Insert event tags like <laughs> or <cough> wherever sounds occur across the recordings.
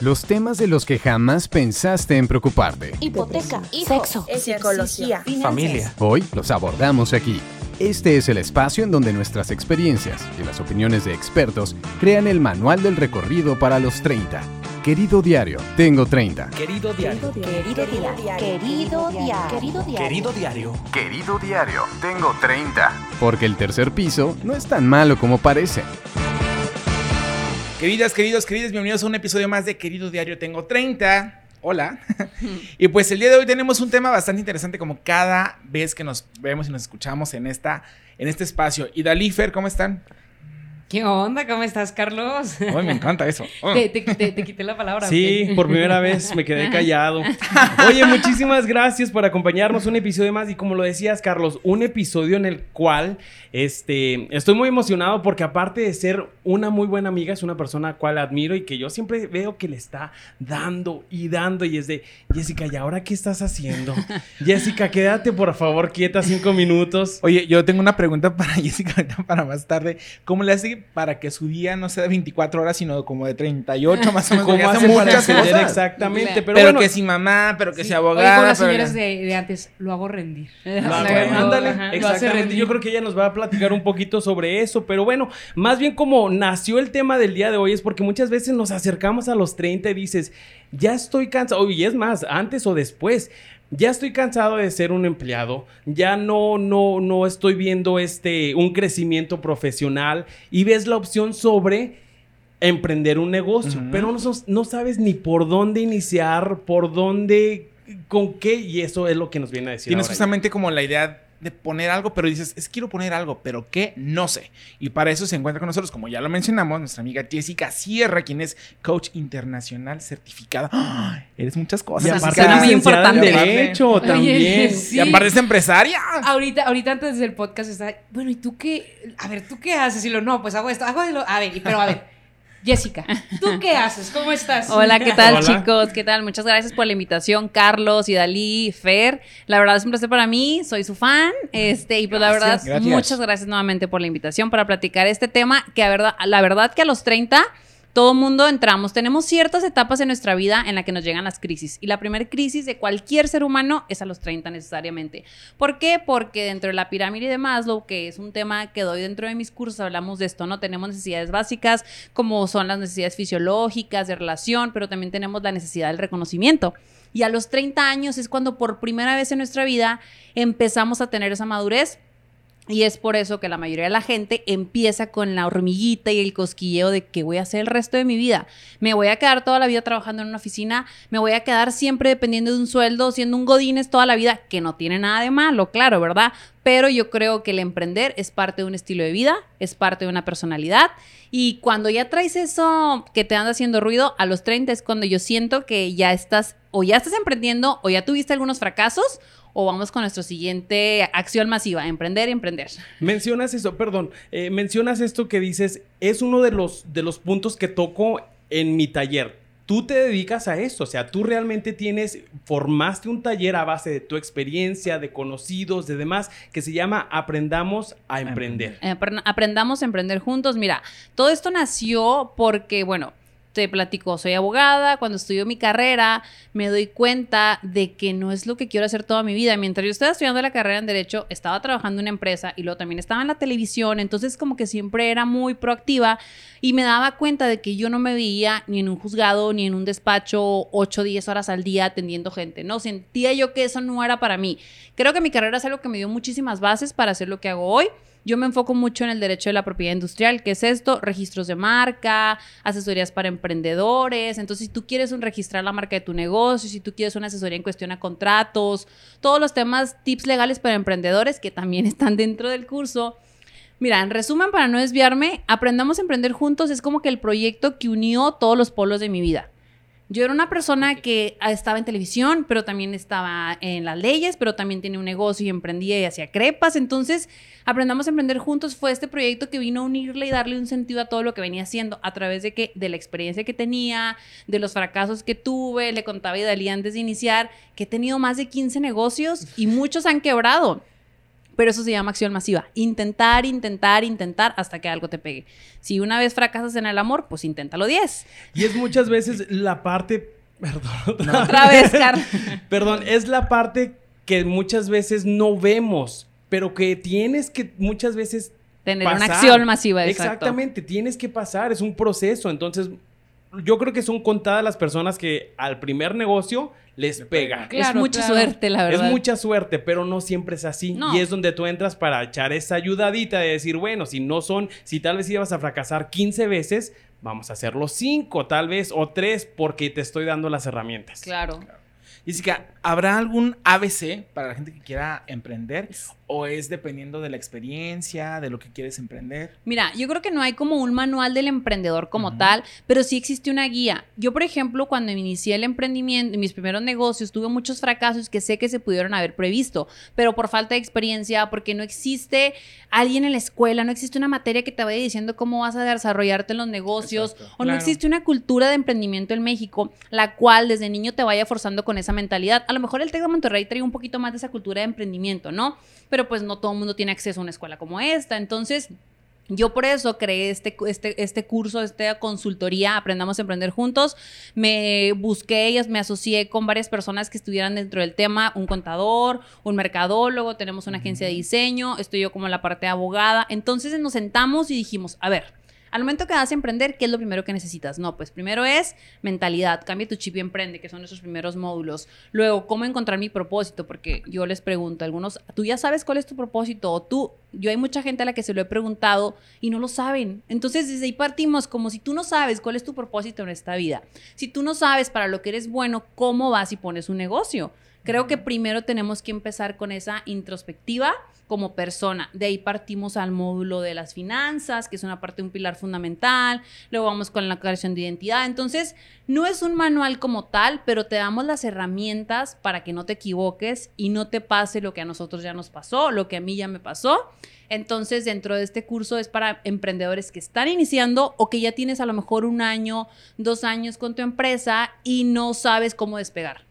Los temas de los que jamás pensaste en preocuparte. Hipoteca, sexo, psicología, familia. Hoy los abordamos aquí. Este es el espacio en donde nuestras experiencias y las opiniones de expertos crean el manual del recorrido para los 30. Querido diario, tengo 30. Querido diario. Querido diario. Querido diario. Querido diario. Querido diario. Querido diario, tengo 30. Porque el tercer piso no es tan malo como parece. Queridas, queridos, queridas, bienvenidos a un episodio más de Querido Diario Tengo 30. Hola. <laughs> y pues el día de hoy tenemos un tema bastante interesante como cada vez que nos vemos y nos escuchamos en, esta, en este espacio. Y Dalifer, ¿cómo están? ¿Qué onda? ¿Cómo estás, Carlos? Ay, me encanta eso. Oh. <laughs> Te, te- te- te quité la palabra. Sí, por primera vez me quedé callado. <laughs> Oye, muchísimas gracias por acompañarnos un episodio más y como lo decías, Carlos, un episodio en el cual este, estoy muy emocionado porque aparte de ser una muy buena amiga, es una persona a cual admiro y que yo siempre veo que le está dando y dando y es de, Jessica, ¿y ahora qué estás haciendo? <laughs> Jessica, quédate por favor quieta cinco minutos. Oye, yo tengo una pregunta para Jessica para más tarde. ¿Cómo le hace para que su día no sea de 24 horas, sino como de 38 <laughs> más o menos? ¿Cómo Porque hace hace para muchas acceder cosas. exactamente? Pero, Pero, bueno, que si mamá, pero que Sí. sea Oye, abogada. con las pero- señoras de, de antes, lo hago rendir. Lo <laughs> Lo- hago- ándale, ajá, exactamente. rendir. Yo creo que ella nos va a platicar un poquito sobre eso, pero bueno, más bien como nació el tema del día de hoy es porque muchas veces nos acercamos a los 30 y dices, ya estoy cansado, y es más, antes o después. Ya estoy cansado de ser un empleado, ya no, no, no estoy viendo este, un crecimiento profesional y ves la opción sobre emprender un negocio, pero no, sos- no sabes ni por dónde iniciar, por dónde, con qué, y eso es lo que nos viene a decir. Tienes ahora. justamente como la idea de poner algo, pero dices, es quiero poner algo, pero ¿qué? No sé. Y para eso se encuentra con nosotros, como ya lo mencionamos, nuestra amiga Jessica Sierra, quien es coach internacional certificada. ¡Ay! Eres muchas cosas. Y aparte suena muy importante. Derecho Oye, también. sí. Y aparte es empresaria. Ahorita, ahorita antes del podcast está, bueno, ¿y tú qué? A ver, ¿tú qué haces? Y lo, no, pues hago esto, hago lo, a ver, pero a ver, Jessica, ¿tú <laughs> qué haces? ¿Cómo estás? Hola, ¿qué tal Hola. chicos? ¿Qué tal? Muchas gracias por la invitación, Carlos y Dalí, Fer. La verdad es un placer para mí, soy su fan. Este, y pues la verdad, Gracias, muchas gracias nuevamente por la invitación para platicar este tema que a verdad, la verdad que a los 30 todo mundo entramos, tenemos ciertas etapas en nuestra vida en la que nos llegan las crisis. Y la primera crisis de cualquier ser humano es a los 30 necesariamente. ¿Por qué? Porque dentro de la pirámide de Maslow, que es un tema que doy dentro de mis cursos, hablamos de esto, ¿no? Tenemos necesidades básicas, como son las necesidades fisiológicas, de relación, pero también tenemos la necesidad del reconocimiento. Y a los 30 años es cuando por primera vez en nuestra vida empezamos a tener esa madurez y es por eso que la mayoría de la gente empieza con la hormiguita y el cosquilleo de que voy a hacer el resto de mi vida. Me voy a quedar toda la vida trabajando en una oficina, me voy a quedar siempre dependiendo de un sueldo, siendo un godines toda la vida, que no tiene nada de malo, claro, ¿verdad? Pero yo creo que el emprender es parte de un estilo de vida, es parte de una personalidad. Y cuando ya traes eso que te anda haciendo ruido, a los 30 es cuando yo siento que ya estás, o ya estás emprendiendo, o ya tuviste algunos fracasos, o vamos con nuestra siguiente acción masiva, emprender y emprender. Mencionas eso, perdón, eh, mencionas esto que dices, es uno de los, de los puntos que toco en mi taller. Tú te dedicas a esto, o sea, tú realmente tienes, formaste un taller a base de tu experiencia, de conocidos, de demás, que se llama Aprendamos a Emprender. Eh, apren- aprendamos a emprender juntos. Mira, todo esto nació porque, bueno, te platico, soy abogada, cuando estudio mi carrera me doy cuenta de que no es lo que quiero hacer toda mi vida. Mientras yo estaba estudiando la carrera en Derecho, estaba trabajando en una empresa y luego también estaba en la televisión, entonces como que siempre era muy proactiva y me daba cuenta de que yo no me veía ni en un juzgado ni en un despacho 8 o 10 horas al día atendiendo gente, ¿no? Sentía yo que eso no era para mí. Creo que mi carrera es algo que me dio muchísimas bases para hacer lo que hago hoy. Yo me enfoco mucho en el derecho de la propiedad industrial, que es esto, registros de marca, asesorías para emprendedores. Entonces, si tú quieres un, registrar la marca de tu negocio, si tú quieres una asesoría en cuestión a contratos, todos los temas, tips legales para emprendedores que también <laughs> están dentro del curso. Mira, en resumen, para no desviarme, Aprendamos a Emprender Juntos es como que el proyecto que unió todos los polos de mi vida. Yo era una persona que ah, estaba en televisión, pero también estaba en las leyes, pero también tenía un negocio y emprendía y hacía crepas. Entonces, Aprendamos a Emprender Juntos fue este proyecto que vino a unirle y darle un sentido a todo lo que venía haciendo a través de que de la experiencia que tenía, de los fracasos que tuve, le contaba a Idalí antes de iniciar que he tenido más de 15 negocios y muchos han quebrado. Pero eso se llama acción masiva. Intentar, intentar, intentar hasta que algo te pegue. Si una vez fracasas en el amor, pues inténtalo 10. Y es muchas veces la parte. Perdón. <laughs> Otra vez, Carlos. <laughs> Perdón, es la parte que muchas veces no vemos, pero que tienes que muchas veces Tener una acción masiva, exacto. Exactamente, tienes que pasar, es un proceso. Entonces, yo creo que son contadas las personas que al primer negocio les pega. es Claro, mucha claro. suerte, la verdad. Es mucha suerte, pero no siempre es así. No. Y es donde tú entras para echar esa ayudadita de decir, bueno, si no son, si tal vez ibas a fracasar 15 veces, vamos a hacerlo 5 tal vez o 3 porque te estoy dando las herramientas. Claro. Jessica, ¿habrá algún ABC para la gente que quiera emprender? ¿O es dependiendo de la experiencia, de lo que quieres emprender? Mira, yo creo que no hay como un manual del emprendedor como tal, pero sí existe una guía. Yo, por ejemplo, cuando inicié el emprendimiento, mis primeros negocios, tuve muchos fracasos que sé que se pudieron haber previsto, pero por falta de experiencia, porque no existe alguien en la escuela, no existe una materia que te vaya diciendo cómo vas a desarrollarte en los negocios, Exacto. o no existe una cultura de emprendimiento en México, la cual desde niño te vaya forzando con esa mentalidad. A lo mejor el TEC de Monterrey trae un poquito más de esa cultura de emprendimiento, ¿no? Pero pues no todo el mundo tiene acceso a una escuela como esta. Entonces, yo por eso creé este, este, este curso, esta consultoría, Aprendamos a Emprender Juntos. Me busqué ellas, me asocié con varias personas que estuvieran dentro del tema, un contador, un mercadólogo, tenemos una agencia de diseño, estoy yo como la parte de abogada. Entonces nos sentamos y dijimos, a ver, al momento que vas a emprender, ¿qué es lo primero que necesitas? No, pues primero es mentalidad, cambia tu chip y emprende, que son nuestros primeros módulos. Luego, ¿cómo encontrar mi propósito? Porque yo les pregunto, algunos, tú ya sabes cuál es tu propósito, o tú, yo hay mucha gente a la que se lo he preguntado y no lo saben. Entonces, desde ahí partimos, como si tú no sabes cuál es tu propósito en esta vida. Si tú no sabes para lo que eres bueno, ¿cómo vas y pones un negocio? Creo que primero tenemos que empezar con esa introspectiva como persona. De ahí partimos al módulo de las finanzas, que es una parte, un pilar fundamental. Luego vamos con la creación de identidad. Entonces, no es un manual como tal, pero te damos las herramientas para que no te equivoques y no te pase lo que a nosotros ya nos pasó, lo que a mí ya me pasó. Entonces, dentro de este curso es para emprendedores que están iniciando o que ya tienes a lo mejor un año, dos años con tu empresa y no sabes cómo despegar.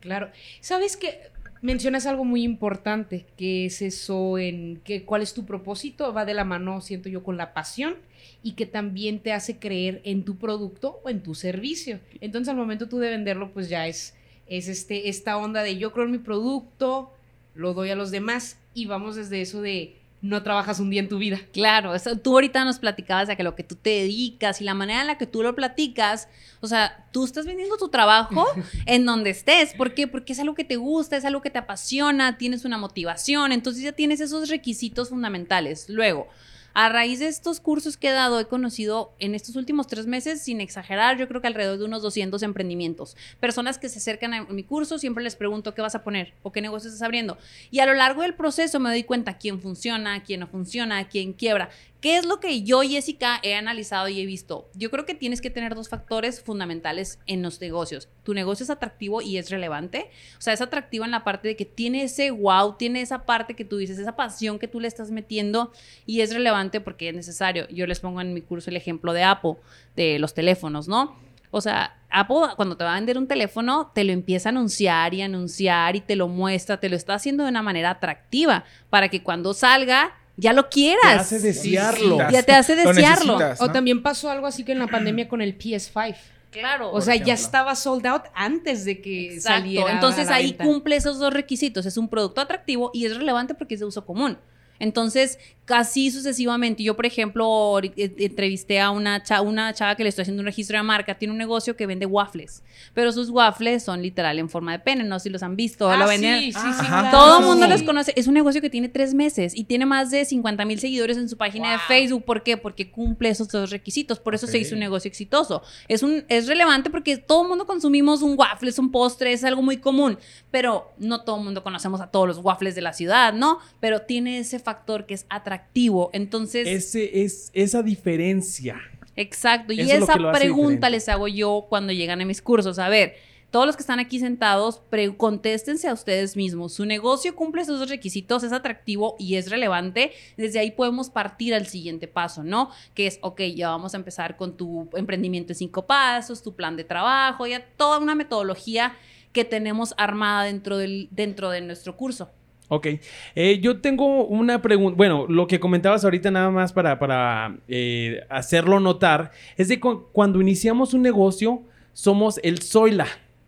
Claro. ¿Sabes que Mencionas algo muy importante, que es eso en que cuál es tu propósito, va de la mano, siento yo, con la pasión y que también te hace creer en tu producto o en tu servicio. Entonces, al momento tú de venderlo, pues ya es, es este, esta onda de yo creo en mi producto, lo doy a los demás y vamos desde eso de no trabajas un día en tu vida. Claro, eso, tú ahorita nos platicabas de que lo que tú te dedicas y la manera en la que tú lo platicas, o sea, tú estás vendiendo tu trabajo <laughs> en donde estés. ¿Por qué? Porque es algo que te gusta, es algo que te apasiona, tienes una motivación, entonces ya tienes esos requisitos fundamentales. Luego, a raíz de estos cursos que he dado, he conocido en estos últimos tres meses, sin exagerar, yo creo que alrededor de unos 200 emprendimientos. Personas que se acercan a mi curso, siempre les pregunto qué vas a poner o qué negocio estás abriendo. Y a lo largo del proceso me doy cuenta quién funciona, quién no funciona, quién quiebra. ¿Qué es lo que yo, Jessica, he analizado y he visto? Yo creo que tienes que tener dos factores fundamentales en los negocios. Tu negocio es atractivo y es relevante. O sea, es atractivo en la parte de que tiene ese wow, tiene esa parte que tú dices, esa pasión que tú le estás metiendo y es relevante porque es necesario. Yo les pongo en mi curso el ejemplo de Apple, de los teléfonos, ¿no? O sea, Apple cuando te va a vender un teléfono, te lo empieza a anunciar y anunciar y te lo muestra, te lo está haciendo de una manera atractiva para que cuando salga ya lo quieras. Te hace desearlo. Ya te hace Lo desearlo. O también pasó algo así que en la pandemia con el PS5. Claro. O sea, ya estaba sold out antes de que Exacto. saliera. Entonces a la ahí venta. cumple esos dos requisitos. Es un producto atractivo y es relevante porque es de uso común. Entonces, casi sucesivamente. Yo, por ejemplo, eh, entrevisté a una, cha- una chava que le estoy haciendo un registro de marca. Tiene un negocio que vende waffles. Pero sus waffles son literal en forma de pene. No sé si los han visto. Ah, lo venden. sí, sí, sí, claro. Todo el sí, mundo los conoce. Es un negocio que tiene tres meses y tiene más de 50 mil seguidores en su página de Facebook. ¿Por qué? Porque cumple esos dos requisitos. Por eso se hizo un negocio exitoso. Es, un, es relevante porque todo el mundo consumimos un waffle, es un postre, es algo muy común. Pero no todo el mundo conocemos a todos los waffles de la ciudad, ¿no? Pero tiene ese factor que es atractivo. Entonces, Ese es esa diferencia. Exacto. Y Eso esa pregunta les hago yo cuando llegan a mis cursos. A ver, todos los que están aquí sentados, contéstense a ustedes mismos. ¿Su negocio cumple esos requisitos? ¿Es atractivo y es relevante? Desde ahí podemos partir al siguiente paso, ¿no? Que es, ok, ya vamos a empezar con tu emprendimiento en cinco pasos, tu plan de trabajo, ya toda una metodología que tenemos armada dentro, del, dentro de nuestro curso. Ok. Eh, yo tengo una pregunta. Bueno, lo que comentabas ahorita nada más para, para eh, hacerlo notar es de cu- cuando iniciamos un negocio somos el soila.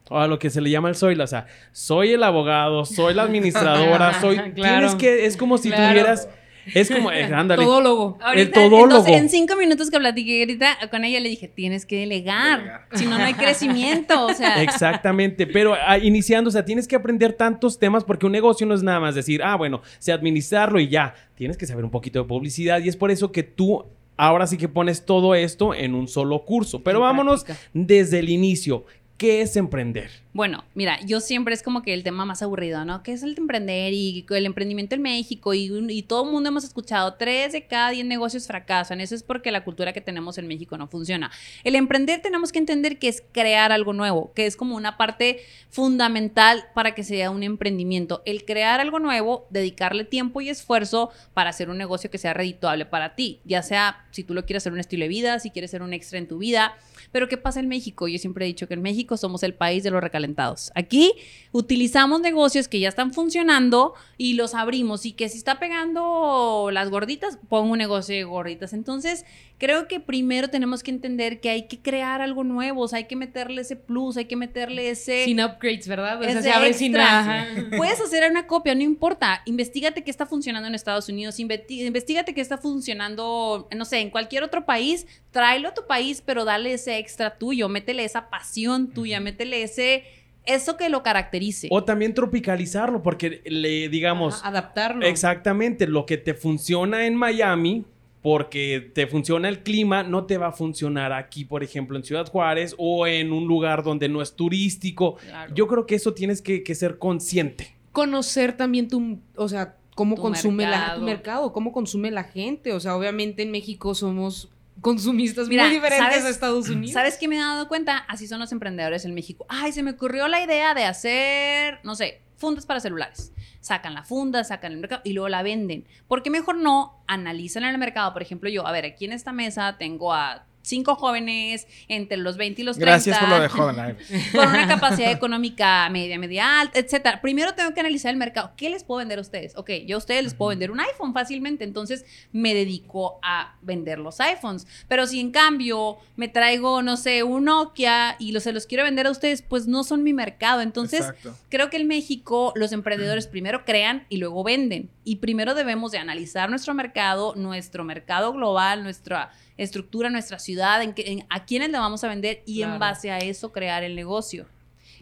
O a lo que se le llama el soila. O sea, soy el abogado, soy la administradora, <laughs> soy... Claro. Tienes que... Es como si Claro. tuvieras... Es como... eh, ándale. Todólogo. Ahorita, El todólogo. entonces, en cinco minutos que platiqué ahorita con ella, le dije, tienes que delegar. Si no, no hay crecimiento. O sea, Exactamente, pero ah, iniciando, o sea, tienes que aprender tantos temas porque un negocio no es nada más decir, ah, bueno, sé administrarlo y ya. Tienes que saber un poquito de publicidad y es por eso que tú ahora sí que pones todo esto en un solo curso. Pero En vámonos práctica. desde el inicio. ¿Qué es emprender? Bueno, mira, yo siempre es como que el tema más aburrido, ¿no? ¿Qué es el de emprender y el emprendimiento en México? Y todo el mundo hemos escuchado, tres de cada diez negocios fracasan. Eso es porque la cultura que tenemos en México no funciona. El emprender tenemos que entender que es crear algo nuevo, que es como una parte fundamental para que sea un emprendimiento. El crear algo nuevo, dedicarle tiempo y esfuerzo para hacer un negocio que sea redituable para ti, ya sea si tú lo quieres hacer un estilo de vida, si quieres ser un extra en tu vida. Pero ¿qué pasa en México? Yo siempre he dicho que en México somos el país de los recalentados. Aquí utilizamos negocios que ya están funcionando y los abrimos y que si está pegando las gorditas, pongo un negocio de gorditas. Entonces, creo que primero tenemos que entender que hay que crear algo nuevo, o sea, hay que meterle ese plus, hay que meterle ese... Sin upgrades, ¿verdad? O sea, Ese se abre sin ajá. Puedes hacer una copia, no importa. Investígate qué está funcionando en Estados Unidos, investi- investígate qué está funcionando, no sé, en cualquier otro país, tráelo a tu país, pero dale ese extra tuyo, métele esa pasión tuya, métele ese eso que lo caracterice. O también tropicalizarlo, porque le digamos, Ajá, adaptarlo. exactamente lo que te funciona en Miami, porque te funciona el clima, no te va a funcionar aquí, por ejemplo, en Ciudad Juárez o en un lugar donde no es turístico. Claro. Yo creo que eso tienes que, que ser consciente. Conocer también tu, o sea, cómo Tu consume la, mercado. tu mercado, cómo consume la gente. O sea, obviamente en México somos consumistas Mira, muy diferentes ¿sabes- a Estados Unidos. ¿Sabes qué me he dado cuenta? Así son los emprendedores en México. Ay, se me ocurrió la idea de hacer, no sé, fundas para celulares. Sacan la funda, sacan el mercado y luego la venden. ¿Por qué mejor no analizan en el mercado? Por ejemplo, yo, a ver, aquí en esta mesa tengo a cinco jóvenes entre los 20 y los 30. Gracias por lo de joven. <laughs> con una capacidad económica media, media alta, etcétera. Primero tengo que analizar el mercado. ¿Qué les puedo vender a ustedes? Ok, yo a ustedes les puedo vender un iPhone fácilmente, entonces me dedico a vender los iPhones. Pero si en cambio me traigo, no sé, un Nokia y los, se los quiero vender a ustedes, pues no son mi mercado. Entonces, Exacto. creo que en México los emprendedores primero crean y luego venden. Y primero debemos de analizar nuestro mercado, nuestro mercado global, nuestra estructura, nuestra ciudad, en, qué- en- a quiénes le vamos a vender y en base a eso crear el negocio.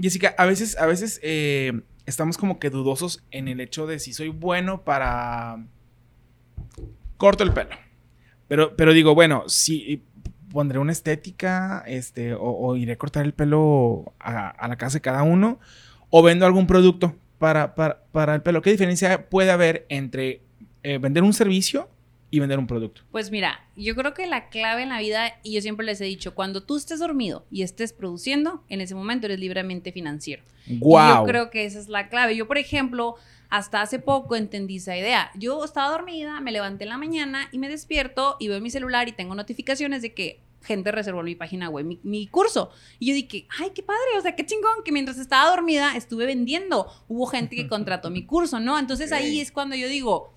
Jessica, a veces, a veces eh, estamos como que dudosos en el hecho de si soy bueno para corto el pelo. Pero, pero digo, bueno, si pondré una estética, este, o, o iré a cortar el pelo a, a la casa de cada uno, o vendo algún producto para, para, para el pelo. ¿Qué diferencia puede haber entre eh, vender un servicio y vender un producto? Pues mira, yo creo que la clave en la vida, y yo siempre les he dicho, cuando tú estés dormido y estés produciendo, en ese momento eres libremente financiero. Y ¡Wow! yo creo que esa es la clave. Yo, por ejemplo, hasta hace poco entendí esa idea. Yo estaba dormida, me levanté en la mañana y me despierto y veo mi celular y tengo notificaciones de que gente reservó en mi página web mi, mi curso. Y yo dije, ay, qué padre, o sea, qué chingón, que mientras estaba dormida estuve vendiendo. Hubo gente que contrató mi curso, ¿no? Entonces ahí es cuando yo digo,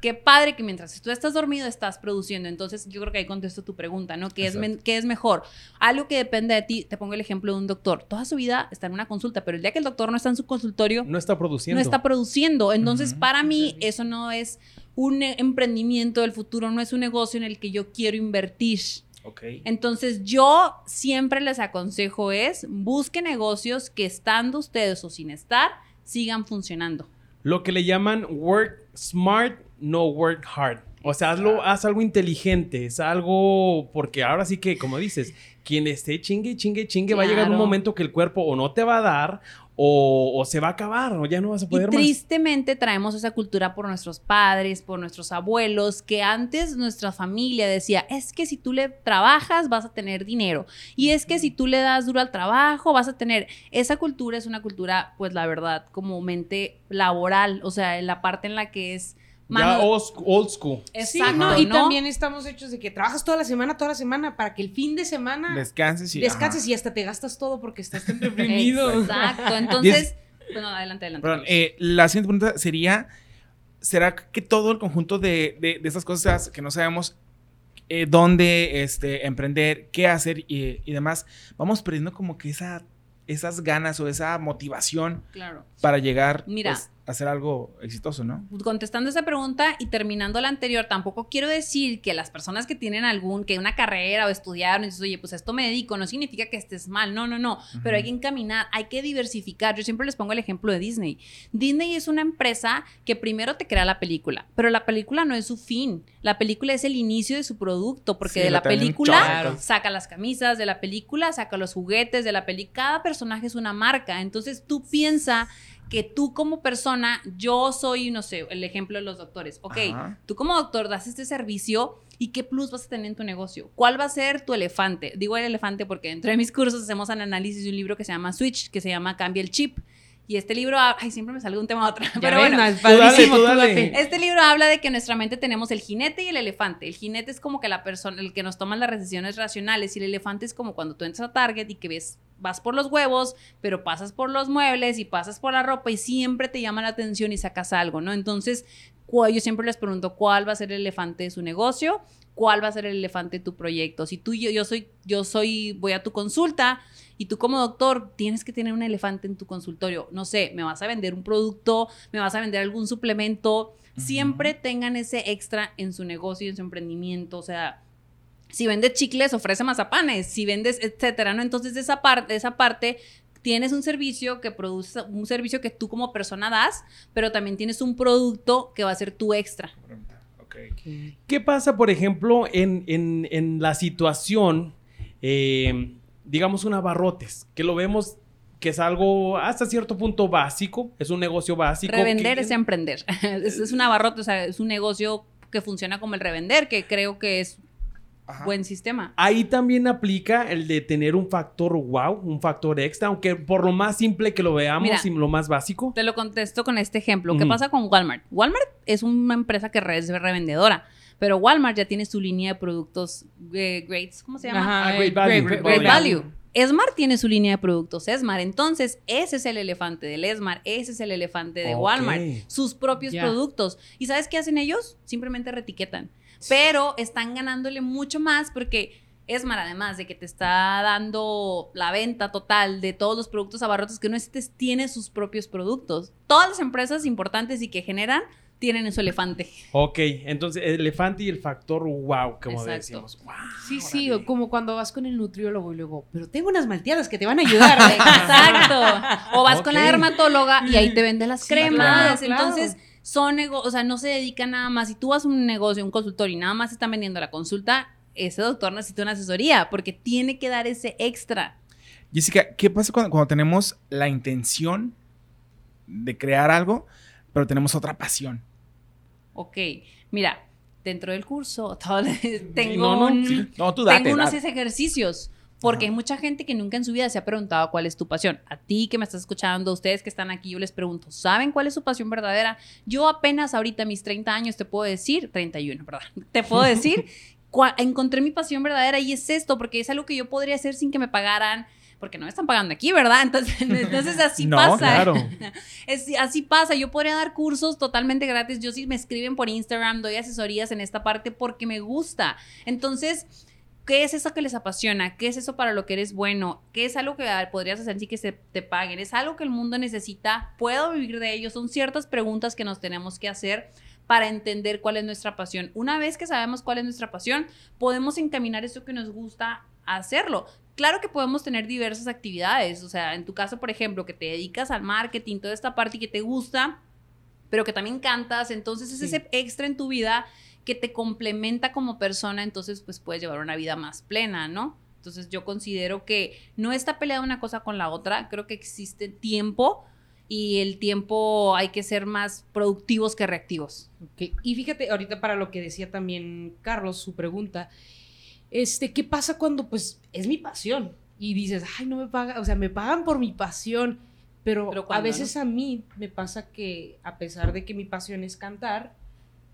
qué padre que mientras tú estás dormido estás produciendo. Entonces yo creo que ahí contesto tu pregunta, ¿no? ¿Qué es, qué es mejor? Algo que depende de ti, te pongo el ejemplo de un doctor. Toda su vida está en una consulta, pero el día que el doctor no está en su consultorio, No está produciendo. no está produciendo. Entonces, para mí, eso no es un eh, emprendimiento del futuro, no es un negocio en el que yo quiero invertir. Ok. Entonces, yo siempre les aconsejo es, busque negocios que estando ustedes o sin estar, sigan funcionando. Lo que le llaman work smart, no work hard. O sea, hazlo, haz algo inteligente, es algo, porque ahora sí que, como dices, quien esté chingue, chingue, chingue, va a llegar un momento que el cuerpo o no te va a dar o, o se va a acabar o ya no vas a Y poder más. tristemente traemos esa cultura por nuestros padres, por nuestros abuelos, que antes nuestra familia decía, es que si tú le trabajas vas a tener dinero. Y es que si tú le das duro al trabajo vas a tener... Esa cultura es una cultura, pues la verdad, comúnmente laboral, o sea, en la parte en la que es... Ya mano- old, sc- old school. Sí, Exacto, ¿no? Y ¿no? también estamos hechos de que trabajas toda la semana, toda la semana, para que el fin de semana Descanses y... descanses ajá. y hasta te gastas todo porque estás tan deprimido. Exacto, <laughs> entonces... Bueno, adelante, adelante. Perdón, eh, la siguiente pregunta sería, ¿será que todo el conjunto de, de, de estas cosas que no sabemos eh, dónde este, emprender, qué hacer y, y demás, vamos perdiendo como que esa, esas ganas o esa motivación claro. para llegar Mira. pues, a hacer algo exitoso, ¿no? contestando esa pregunta y terminando la anterior, tampoco quiero decir que las personas que tienen algún, que una carrera o estudiaron y dices, oye, pues a esto me dedico, no significa que estés mal, no, no, no, pero hay que encaminar, hay que diversificar. Yo siempre les pongo el ejemplo de Disney. Disney es una empresa que primero te crea la película, pero la película no es su fin, la película es el inicio de su producto, porque Sí, de la película saca las camisas, de la película saca los juguetes, de la película, cada personaje es una marca, entonces tú piensa que tú como persona, yo soy, no sé, el ejemplo de los doctores, ok, Ajá. tú como doctor das este servicio y qué plus vas a tener en tu negocio, cuál va a ser tu elefante, digo el elefante porque dentro de mis cursos hacemos un análisis de un libro que se llama Switch, que se llama Cambia el Chip. Y este libro, ay, siempre me sale de un tema a otro, <laughs> Ya pero ves, bueno, no, es Tú dale, padrísimo, tú tú dale. date. este libro habla de que en nuestra mente tenemos el jinete y el elefante. El jinete es como que la persona, el que nos toma las decisiones racionales y el elefante es como cuando tú entras a Target y que ves, vas por los huevos, pero pasas por los muebles y pasas por la ropa y siempre te llama la atención y sacas algo, ¿no? Entonces, yo siempre les pregunto cuál va a ser el elefante de su negocio, cuál va a ser el elefante de tu proyecto. Si tú, yo, yo soy, yo soy, voy a tu consulta y tú como doctor tienes que tener un elefante en tu consultorio. No sé, me vas a vender un producto, me vas a vender algún suplemento. Siempre tengan ese extra en su negocio y en su emprendimiento. O sea, si vendes chicles, ofrece mazapanes. Si vendes, etcétera, ¿no? Entonces, de esa parte, esa parte tienes un servicio que produce, un servicio que tú como persona das, pero también tienes un producto que va a ser tu extra. ¿Qué pasa, por ejemplo, en, en- en la situación, eh, digamos, un abarrotes, que lo vemos que es algo hasta cierto punto básico, es un negocio básico. Revender que- es emprender. <laughs> es, es un abarrote, o sea, es un negocio que funciona como el revender, que creo que es Ajá. buen sistema. Ahí también aplica el de tener un factor wow, un factor extra, aunque por lo más simple que lo veamos Mira. y lo más básico. Te lo contesto con este ejemplo. ¿Qué pasa con Walmart? Walmart es una empresa que es revendedora, pero Walmart ya tiene su línea de productos eh, Greats, ¿cómo se llama? Ajá, Ah, great eh, value, great- great Great Value. Esmar tiene su línea de productos Esmar, entonces ese es el elefante del Esmar, ese es el elefante de. Walmart, sus propios productos. ¿Y sabes qué hacen ellos? Simplemente retiquetan, pero están ganándole mucho más porque Esmar, además de que te está dando la venta total de todos los productos abarrotes que no necesites, tiene sus propios productos. Todas las empresas importantes y que generan tienen su elefante. Ok, entonces el elefante y el factor wow, como Exacto. decimos. Wow, Sí, sí, órale. como cuando vas con el nutriólogo y luego, pero tengo unas malteadas que te van a ayudar. <laughs> Exacto. O vas con la dermatóloga y ahí te vende las Sí, cremas. claro, claro. Entonces, son nego o sea, no se dedican nada más. Si tú vas a un negocio, un consultorio y nada más están vendiendo la consulta, ese doctor necesita una asesoría porque tiene que dar ese extra. Jessica, ¿qué pasa cuando, cuando tenemos la intención de crear algo, pero tenemos otra pasión? Ok, mira, dentro del curso <laughs> todo- tengo, No, no, un- Sí. No, tú date. tengo unos date. ejercicios. Porque Ajá. hay mucha gente que nunca en su vida se ha preguntado cuál es tu pasión. A ti que me estás escuchando, a ustedes que están aquí, yo les pregunto, ¿saben cuál es su pasión verdadera? Yo apenas ahorita mis 30 años te puedo decir, 31, perdón, <laughs> te puedo decir, <laughs> encontré mi pasión verdadera y es esto, porque es algo que yo podría hacer sin que me pagaran, porque no me están pagando aquí, ¿verdad? Entonces, <laughs> entonces así No, pasa. claro. <laughs> Es- así pasa, yo podría dar cursos totalmente gratis. Yo sí me escriben por Instagram, doy asesorías en esta parte porque me gusta. Entonces, ¿qué es eso que les apasiona? ¿Qué es eso para lo que eres bueno? ¿Qué es algo que ah, podrías hacer sin que se te paguen? ¿Es algo que el mundo necesita? ¿Puedo vivir de ello? Son ciertas preguntas que nos tenemos que hacer para entender cuál es nuestra pasión. Una vez que sabemos cuál es nuestra pasión, podemos encaminar eso que nos gusta a hacerlo. Claro que podemos tener diversas actividades, o sea, en tu caso, por ejemplo, que te dedicas al marketing, toda esta parte y que te gusta, pero que también cantas, entonces es Sí. ese extra en tu vida que te complementa como persona, entonces pues puedes llevar una vida más plena, ¿no? Entonces yo considero que no está peleada una cosa con la otra, creo que existe tiempo y el tiempo hay que ser más productivos que reactivos. Ok, Y fíjate, ahorita para lo que decía también Carlos, su pregunta, este, ¿qué pasa cuando pues es mi pasión? Y dices, ay, no me pagan, o sea, me pagan por mi pasión, pero, Pero a ¿cuándo, veces a mí me pasa que a pesar de que mi pasión es cantar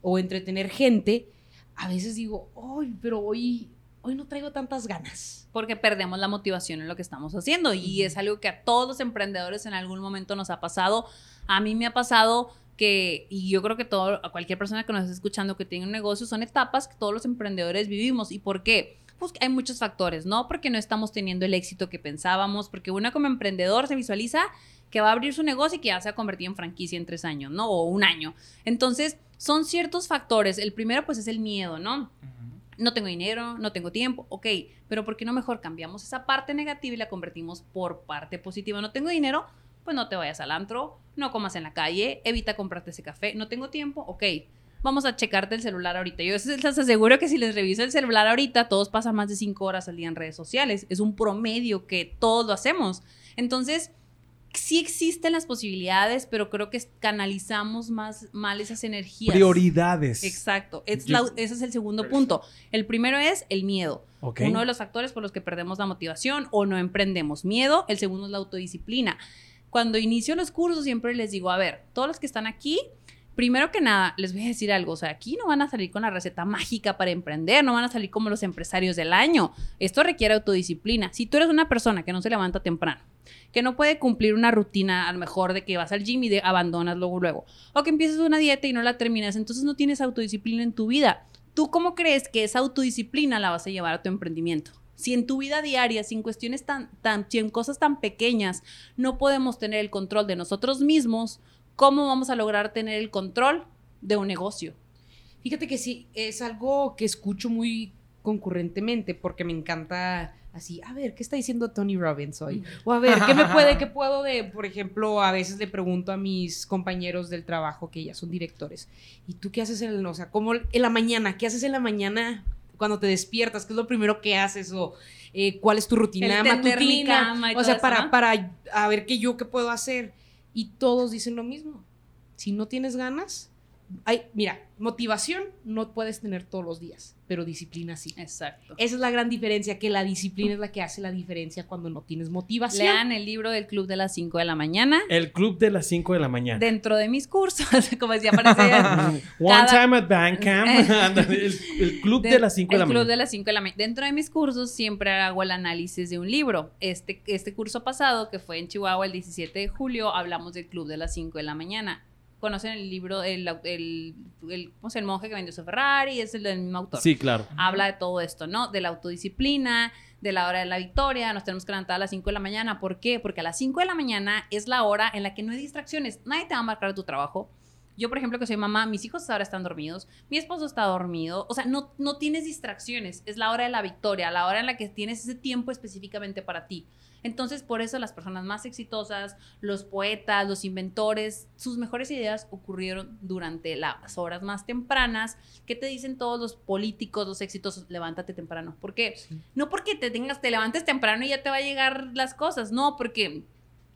o entretener gente, a veces digo, ay, pero hoy hoy no traigo tantas ganas. Porque perdemos la motivación en lo que estamos haciendo y es algo que a todos los emprendedores en algún momento nos ha pasado. A mí me ha pasado que, y yo creo que todo, a cualquier persona que nos esté escuchando que tiene un negocio, son etapas que todos los emprendedores vivimos. ¿Y por qué? Pues hay muchos factores, ¿no? Porque no estamos teniendo el éxito que pensábamos, porque uno como emprendedor se visualiza que va a abrir su negocio y que ya se ha convertido en franquicia en tres años, ¿no? O un año. Entonces, son ciertos factores. El primero, pues, es el miedo, ¿no? No tengo dinero, no tengo tiempo, ok, pero ¿por qué no mejor cambiamos esa parte negativa y la convertimos por parte positiva? No tengo dinero, pues no te vayas al antro, no comas en la calle, evita comprarte ese café, no tengo tiempo, ok, vamos a checarte el celular ahorita. Yo les aseguro que si les reviso el celular ahorita, todos pasan más de cinco horas al día en redes sociales. Es un promedio que todos lo hacemos. Entonces, sí existen las posibilidades, pero creo que canalizamos más mal esas energías. Prioridades. Exacto. ese es el segundo punto. El primero es el miedo. Uno de los factores por los que perdemos la motivación o no emprendemos. Miedo. El segundo es la autodisciplina. Cuando inicio los cursos siempre les digo, a ver, todos los que están aquí, Primero que nada, les voy a decir algo, o sea, aquí no van a salir con la receta mágica para emprender, no van a salir como los empresarios del año. Esto requiere autodisciplina. Si tú eres una persona que no se levanta temprano, que no puede cumplir una rutina, a lo mejor de que vas al gym y de abandonas luego luego, o que empiezas una dieta y no la terminas, entonces no tienes autodisciplina en tu vida. ¿Tú cómo crees que esa autodisciplina la vas a llevar a tu emprendimiento? Si en tu vida diaria, sin cuestiones tan, tan, sin cosas tan pequeñas, no podemos tener el control de nosotros mismos, ¿cómo vamos a lograr tener el control de un negocio? Fíjate que sí, es algo que escucho muy concurrentemente porque me encanta así, a ver, ¿qué está diciendo Tony Robbins hoy? O a ver, ¿qué me puede, <laughs> qué puedo de, por ejemplo, a veces le pregunto a mis compañeros del trabajo que ya son directores, ¿y tú qué haces en, o sea, cómo en la mañana, qué haces en la mañana cuando te despiertas? ¿Qué es lo primero que haces? O eh, cuál es tu rutina matutina? o sea, para, para a ver qué yo qué puedo hacer. Y todos dicen lo mismo. Si no tienes ganas, hay, mira, motivación no puedes tener todos los días, pero disciplina sí. Exacto. Esa es la gran diferencia, que la disciplina es la que hace la diferencia cuando no tienes motivación. Lean el libro del Club de las 5 de la mañana. El Club de las 5 de la mañana. Dentro de mis cursos, <laughs> como decía, parece... <laughs> One time at Bandcamp, <laughs> el, Club de, las 5 de la mañana. El Club de las 5 de la mañana. Dentro de mis cursos siempre hago el análisis de un libro. Este, este curso pasado, que fue en Chihuahua el 17 de julio, hablamos del Club de las 5 de la mañana conocen el libro, el, el, el, el monje que vendió su Ferrari, es el del mismo autor. Sí, claro. Habla de todo esto, ¿no? De la autodisciplina, de la hora de la victoria, nos tenemos que levantar a las 5 de la mañana. ¿Por qué? Porque a las 5 de la mañana es la hora en la que no hay distracciones. Nadie te va a marcar tu trabajo. Yo, por ejemplo, que soy mamá, mis hijos ahora están dormidos, mi esposo está dormido, o sea, no, no tienes distracciones, es la hora de la victoria, la hora en la que tienes ese tiempo específicamente para ti. Entonces, por eso las personas más exitosas, los poetas, los inventores, sus mejores ideas ocurrieron durante las horas más tempranas. ¿Qué te dicen todos los políticos, los exitosos? Levántate temprano. ¿Por qué? No porque te tengas, te levantes temprano y ya te va a llegar las cosas, no, porque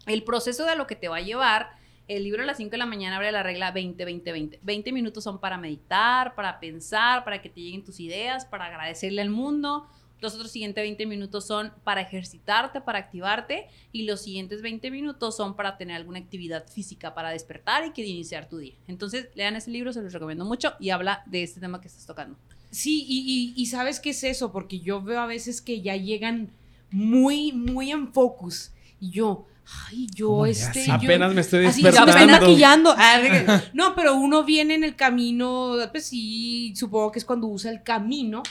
el proceso de lo que te va a llevar el libro a las 5 de la mañana abre la regla 20-20-20. 20 minutos son para meditar, para pensar, para que te lleguen tus ideas, para agradecerle al mundo. Los otros siguientes 20 minutos son para ejercitarte, para activarte y los siguientes 20 minutos son para tener alguna actividad física, para despertar y que iniciar tu día. Entonces, lean ese libro, se los recomiendo mucho y habla de este tema que estás tocando. Sí, y, y, sabes qué es eso, porque yo veo a veces que ya llegan muy, muy en focus y yo, ay, yo este. apenas me estoy despertando. Así, me estoy maquillando. <laughs> Ah, no, pero uno viene en el camino, pues sí, supongo que es cuando usa el camino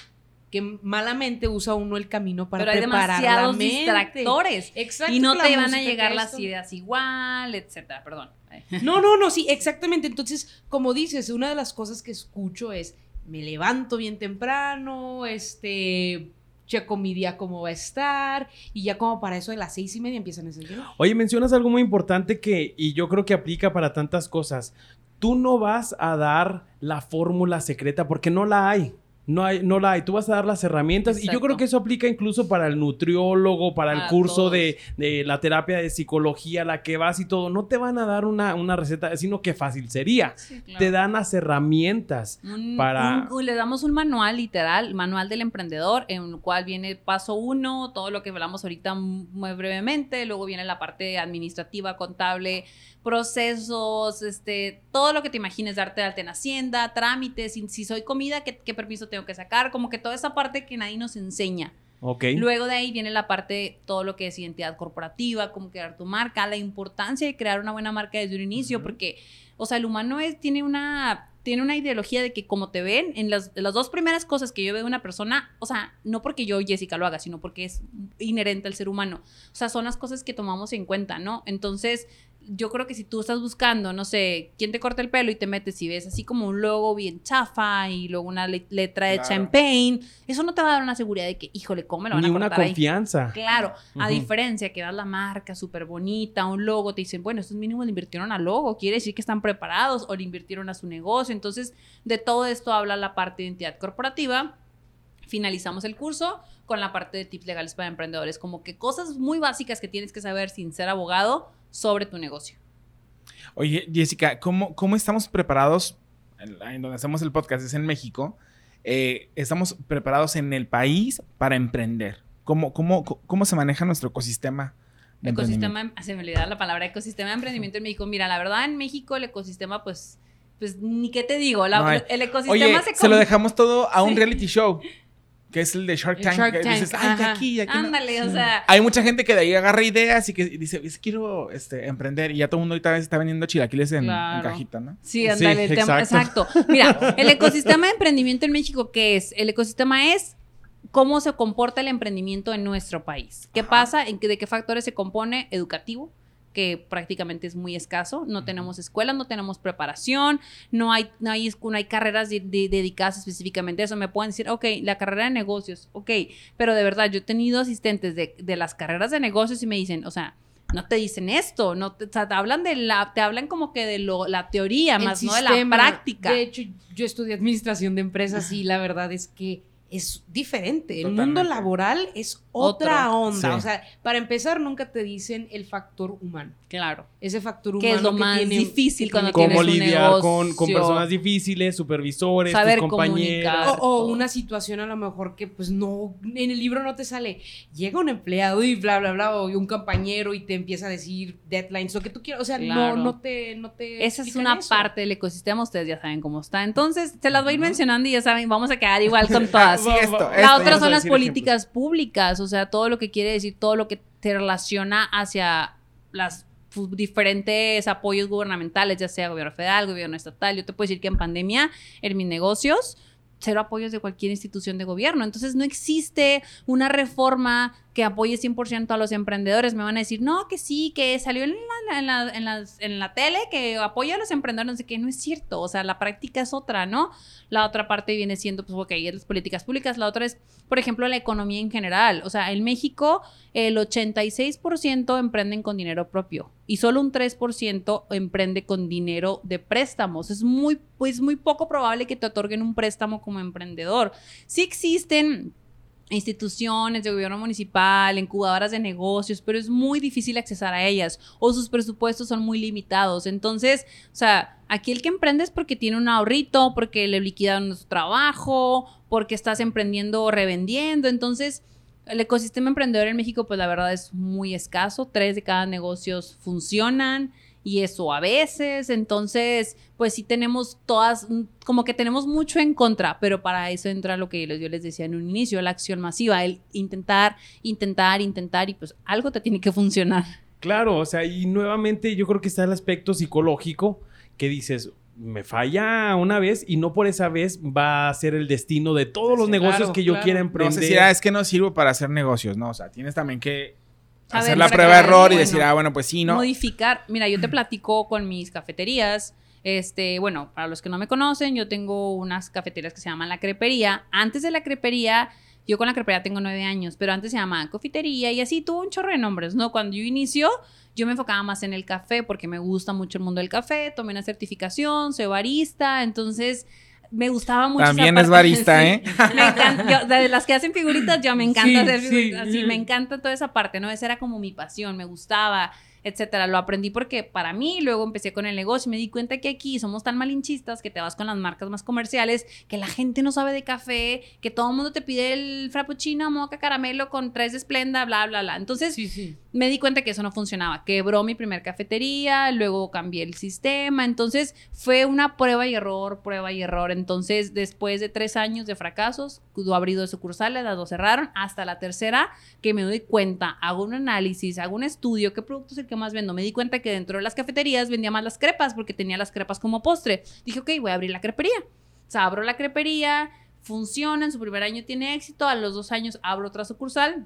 que malamente usa uno el camino para Pero hay demasiados distractores. Exacto. Y no te van a llegar las ideas igual, etcétera. Perdón. <laughs> No, no, no, sí, exactamente. Entonces, como dices, una de las cosas que escucho es, me levanto bien temprano, este, checo mi día cómo va a estar y ya como para eso de las seis y media empiezan ese día. Oye, mencionas algo muy importante que, y yo creo que aplica para tantas cosas. Tú no vas a dar la fórmula secreta porque no la hay. No, hay, no la hay. Tú vas a dar las herramientas. Y yo creo que eso aplica incluso para el nutriólogo, para el curso de, la terapia de psicología, la que vas y todo. No te van a dar una, receta, sino que fácil sería. Te dan las herramientas para... le damos un manual literal, manual del emprendedor, en el cual viene paso uno, todo lo que hablamos ahorita muy brevemente. Luego viene la parte administrativa, contable, procesos, este, todo lo que te imagines, darte de alta en Hacienda, trámites, si, soy comida, ¿qué, permiso tengo que sacar, como que toda esa parte que nadie nos enseña. Ok. Luego de ahí viene la parte, todo lo que es identidad corporativa, cómo crear tu marca, la importancia de crear una buena marca desde un inicio, porque, o sea, el humano es, tiene una tiene una ideología de que como te ven, en las, las dos primeras cosas que yo veo de una persona, o sea, no porque yo, Jessica, lo haga, sino porque es inherente al ser humano. O sea, son las cosas que tomamos en cuenta, ¿no? Entonces, yo creo que si tú estás buscando, no sé, quién te corta el pelo y te metes y ves así como un logo bien chafa y luego una le- letra hecha en Claro. paint, eso no te va a dar una seguridad de que, híjole, ¿cómo me lo van Ni a una cortar ahí? confianza. Claro, a diferencia que das la marca súper bonita, un logo, te dicen, bueno, estos mínimos le invirtieron al logo, quiere decir que están preparados o le invirtieron a su negocio. Entonces, de todo esto habla la parte de identidad corporativa. Finalizamos el curso con la parte de tips legales para emprendedores, como que cosas muy básicas que tienes que saber sin ser abogado sobre tu negocio. Oye, Jessica, ¿cómo, cómo estamos preparados? En, en donde hacemos el podcast es en México. eh, estamos preparados en el país para emprender. ¿Cómo, cómo, cómo se maneja nuestro ecosistema? de Ecosistema, em- se me olvidaba la palabra ecosistema de emprendimiento en México. Mira, la verdad, en México el ecosistema, pues, pues ni qué te digo, la- No hay. el ecosistema Oye, se, se lo dejamos todo a un <laughs> reality show, que es el de Shark Tank. Shark que Tank, dices, ay, que ajá. aquí, aquí no". Ándale, o sea, Hay mucha gente que de ahí agarra ideas y que dice, "Es- quiero este, emprender. Y ya todo el mundo ahorita está vendiendo chilaquiles en, cajita, ¿no? Sí, Sí, ándale, el tema- exacto. exacto. Mira, <laughs> el ecosistema de emprendimiento en México, ¿qué es? El ecosistema es cómo se comporta el emprendimiento en nuestro país. ¿Qué pasa? ¿En qué- ¿De qué factores se compone? Educativo que prácticamente es muy escaso, no tenemos escuelas, no tenemos preparación, no hay, no hay, no hay carreras de- de- dedicadas específicamente a eso. Me pueden decir, ok, la carrera de negocios, ok, pero de verdad, yo he tenido asistentes de, de las carreras de negocios y me dicen, o sea, no te dicen esto, no te, o sea, te hablan de la, te hablan como que de lo, la teoría, El más no de la práctica. De hecho, yo estudié administración de empresas y la verdad es que es diferente. El mundo laboral es otra Otro. onda. Sí. O sea, para empezar, nunca te dicen el factor humano. claro. Ese factor humano Que es lo más tiene- difícil que cuando Cómo tienes un lidiar con, con personas difíciles, supervisores, Saber tus compañeros. comunicar. O, una situación a lo mejor que pues no, en el libro no te sale, llega un empleado y bla, bla, bla, o un compañero y te empieza a decir deadlines, lo que tú quieras, o sea, Claro. no, no te, no te Esa es una eso. parte del ecosistema, ustedes ya saben cómo está. Entonces, se las voy a ir mencionando y ya saben, vamos a quedar igual con <laughs> todas. Sí, esto, La esto. Otra son las políticas públicas, o sea, todo lo que quiere decir, todo lo que te relaciona hacia las diferentes apoyos gubernamentales, ya sea gobierno federal, gobierno estatal. Yo te puedo decir que en pandemia, en mis negocios, cero apoyos de cualquier institución de gobierno. Entonces, no existe una reforma que apoye 100% a los emprendedores. Me van a decir, no, que sí, que salió en la, tele, que apoya a los emprendedores, no no es cierto. O sea, la práctica es otra, ¿no? La otra parte viene siendo, pues, ok, es las políticas públicas. La otra es, por ejemplo, la economía en general. O sea, en México, el 86% emprenden con dinero propio y solo un 3% emprende con dinero de préstamos. Es muy, pues, muy poco probable que te otorguen un préstamo como emprendedor. Sí existen instituciones de gobierno municipal, incubadoras de negocios, pero es muy difícil accesar a ellas o sus presupuestos son muy limitados. Entonces, o sea, aquí el que emprende es porque tiene un ahorrito, porque le liquidaron su trabajo, porque estás emprendiendo o revendiendo. Entonces, el ecosistema emprendedor en México, pues la verdad es muy escaso. Tres de cada negocios funcionan y eso a veces. Entonces, pues sí tenemos todas, mm, como que tenemos mucho en contra, pero para eso entra lo que yo les decía en un inicio, la acción masiva, el intentar, intentar, intentar y pues algo te tiene que funcionar. Claro, o sea, y nuevamente yo creo que está el aspecto psicológico que dices, me falla una vez y no por esa vez va a ser el destino de todos los negocios claro, que yo claro. quiera No emprender. sé si ah, es que no sirvo para hacer negocios, ¿no? O sea, tienes también que Hacer la prueba de error y bueno. decir, ah, bueno, pues sí, ¿no? Modificar. Mira, yo te platico con mis cafeterías. Este, bueno, para los que no me conocen, yo tengo unas cafeterías que se llaman La Crepería. Antes de La Crepería, yo con La Crepería tengo nueve años, pero antes se llamaba Confitería y así tuvo un chorro de nombres, ¿no? Cuando yo inició, yo me enfocaba más en el café porque me gusta mucho el mundo del café. Tomé una certificación, soy barista, entonces me gustaba mucho. También es barista, Sí. ¿eh? Me encanta, yo, de las que hacen figuritas, yo me encanta Sí, hacer figuritas. Sí, sí. me encanta toda esa parte, ¿no? Esa era como mi pasión, me gustaba. etcétera. Lo aprendí porque para mí, luego empecé con el negocio y me di cuenta que aquí somos tan malinchistas que te vas con las marcas más comerciales, que la gente no sabe de café, que todo el mundo te pide el frappuccino, moca, caramelo con tres de esplenda, bla, bla, bla. Entonces, Sí, sí. Me di cuenta que eso no funcionaba. Quebró mi primer cafetería, luego cambié el sistema. Entonces fue una prueba y error, prueba y error. Entonces, después de tres años de fracasos, abrí dos sucursales, las dos cerraron. Hasta la tercera, que me doy cuenta, hago un análisis, hago un estudio, qué producto es el que más vendo. Me di cuenta que dentro de las cafeterías vendía más las crepas porque tenía las crepas como postre. Dije, ok, voy a abrir la crepería. O sea, abro la crepería, funciona, en su primer año tiene éxito, a los dos años abro otra sucursal.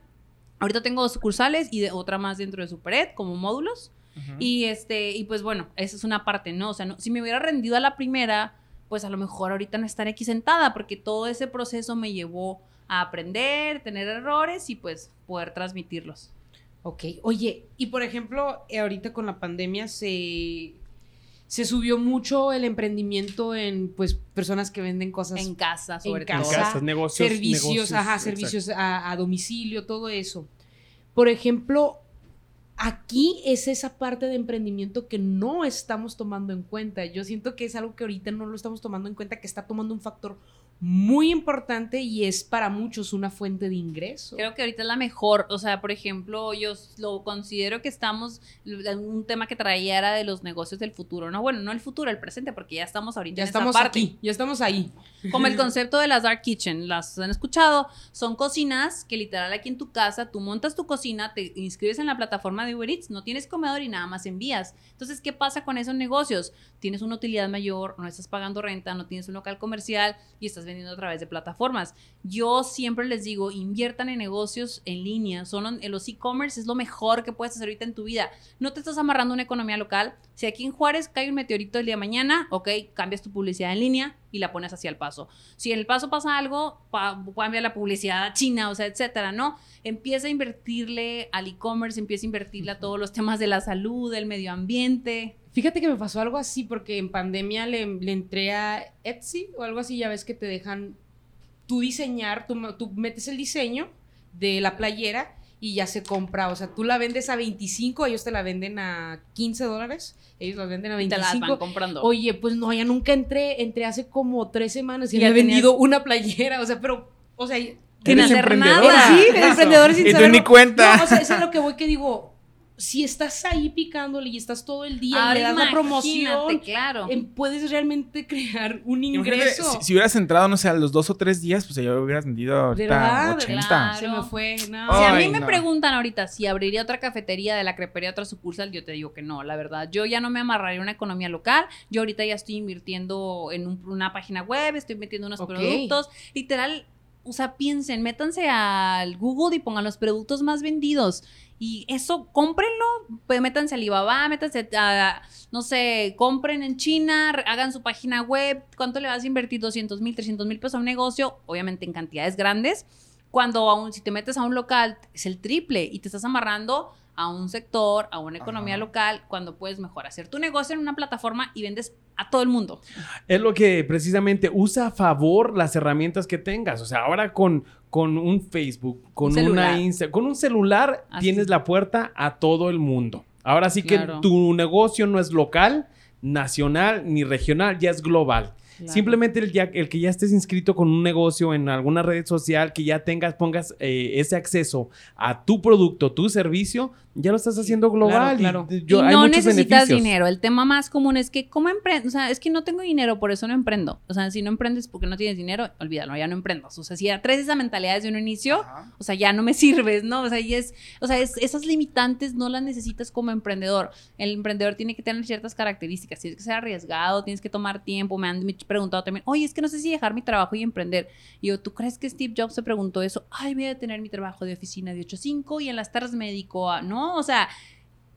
Ahorita tengo dos sucursales y de otra más dentro de Supered como módulos. Y este, y pues bueno, esa es una parte, ¿no? O sea, no, si me hubiera rendido a la primera, pues a lo mejor ahorita no estaré aquí sentada, porque todo ese proceso me llevó a aprender, tener errores y pues poder transmitirlos. Ok, oye, y por ejemplo, eh, ahorita con la pandemia se, se subió mucho el emprendimiento en pues personas que venden cosas En casa, sobre en todo. casa, Casas, negocios, servicios, negocios, ajá, servicios a, a domicilio, todo eso. Por ejemplo, aquí es esa parte de emprendimiento que no estamos tomando en cuenta. Yo siento que es algo que ahorita no lo estamos tomando en cuenta, que está tomando un factor muy importante y es para muchos una fuente de ingreso. Creo que ahorita es la mejor, o sea, por ejemplo, yo lo considero que estamos, un tema que traía era de los negocios del futuro, ¿no? Bueno, no el futuro, el presente, porque ya estamos ahorita ya en estamos parte. aquí, ya estamos ahí. Como el <laughs> concepto de las dark kitchen, las han escuchado, son cocinas que literal aquí en tu casa, tú montas tu cocina, te inscribes en la plataforma de Uber Eats, no tienes comedor y nada más envías. Entonces, ¿qué pasa con esos negocios? Tienes una utilidad mayor, no estás pagando renta, no tienes un local comercial y estás vendiendo a través de plataformas. Yo siempre les digo, inviertan en negocios en línea, son en los e-commerce es lo mejor que puedes hacer ahorita en tu vida. No te estás amarrando una economía local. Si aquí en Juárez cae un meteorito el día de mañana, ok, cambias tu publicidad en línea y la pones hacia el paso. Si en el paso pasa algo, pa- cambia la publicidad a China, o sea, etcétera, ¿no? Empieza a invertirle al e-commerce, empieza a invertirle a todos los temas de la salud, del medio ambiente. Fíjate que me pasó algo así porque en pandemia le, le entré a Etsy o algo así, ya ves que te dejan tú diseñar, tú, metes el diseño de la playera y ya se compra, o sea, tú la vendes a 25, ellos te la venden a 15 dólares, ellos la venden a Y te las van 25. comprando. Oye, pues no, ya nunca entré, entré hace como tres semanas y Ya había tenías- vendido una playera, o sea, pero, o sea, Sin hacer nada. Sí, de emprendedor sin Y tú ni cuenta. No, o sea, eso es lo que voy que digo. Si estás ahí picándole y estás todo el día y Ahora le das la promoción, claro. em, puedes realmente crear un ingreso. Si, si hubieras entrado, no sé, a los dos o tres días, pues ya hubieras vendido ahorita ¿Verdad? 80. Claro. Se me fue. No. Si a Ay, mí me no. preguntan ahorita si abriría otra cafetería de la crepería, otra sucursal, yo te digo que no, la verdad. Yo ya no me amarraría a una economía local. Yo ahorita ya estoy invirtiendo en un- una página web, estoy metiendo unos Ok. productos. Literal, o sea, piensen, métanse al Google y pongan los productos más vendidos. Y eso, cómprenlo, pues métanse a Alibaba, métanse a, no sé, compren en China, hagan su página web. ¿Cuánto le vas a invertir? 200 mil, 300 mil pesos a un negocio, obviamente en cantidades grandes. Cuando aún, si te metes a un local, es el triple y te estás amarrando a un sector, a una economía Ajá. local, cuando puedes mejor hacer tu negocio en una plataforma y vendes a todo el mundo. Es lo que precisamente usa a favor las herramientas que tengas. O sea, ahora con, con un Facebook, con Un una celular. Insta, con un celular Así. tienes la puerta a todo el mundo. Ahora sí Claro. que tu negocio no es local, nacional ni regional, ya es global. Simplemente el, ya- el que ya estés inscrito con un negocio en alguna red social, que ya tengas, pongas eh, ese acceso a tu producto, tu servicio, ya lo estás haciendo global. claro, y, claro. yo- y hay no necesitas beneficios. dinero. El tema más común es que, ¿cómo emprendo? O sea, es que no tengo dinero, por eso no emprendo. O sea, si no emprendes porque no tienes dinero, olvídalo, ya no emprendas. O sea, si ya traes esa mentalidad desde un inicio, Ajá. o sea, ya no me <laughs> sirves, ¿no? O sea, y es, o sea, es- esas limitantes no las necesitas como emprendedor. El emprendedor tiene que tener ciertas características. Tienes que ser arriesgado, tienes que tomar tiempo. Me han preguntado también, oye, es que no sé si dejar mi trabajo y emprender. Y yo, ¿tú crees que Steve Jobs se preguntó eso? Ay, voy a tener mi trabajo de oficina de 8 a 5 y en las tardes me dedico a, ¿no? O sea,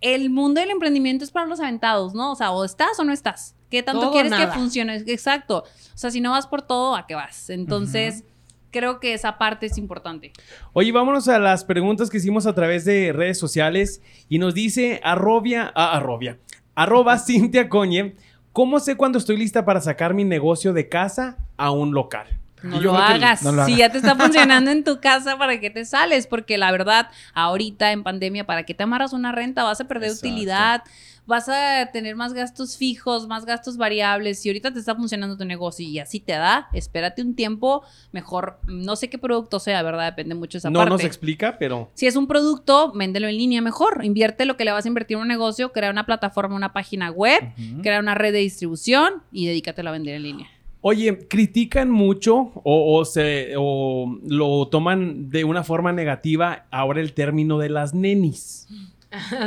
el mundo del emprendimiento es para los aventados, ¿no? O sea, o estás o no estás. ¿Qué tanto Todo quieres que funcione? Exacto. O sea, si no vas por todo, ¿a qué vas? Entonces, creo que esa parte es importante. Oye, vámonos a las preguntas que hicimos a través de redes sociales y nos dice arrobia, ah, arrobia, arroba <laughs> Cintia Coñe, ¿cómo sé cuando estoy lista para sacar mi negocio de casa a un local? No lo hagas. no lo si ya te está <laughs> funcionando en tu casa, ¿para qué te sales? Porque la verdad, ahorita en pandemia, ¿para qué te amarras una renta? Vas a perder Exacto. utilidad, vas a tener más gastos fijos, más gastos variables. Si ahorita te está funcionando tu negocio y así te da, espérate un tiempo, mejor, no sé qué producto sea, ¿verdad? Depende mucho de esa No parte. nos explica, pero Si es un producto, véndelo en línea mejor. Invierte lo que le vas a invertir en un negocio, crea una plataforma, una página web, Ujú. crea una red de distribución y dedícatelo a vender en línea. Oye, critican mucho o, o se o lo toman de una forma negativa ahora el término de las nenis.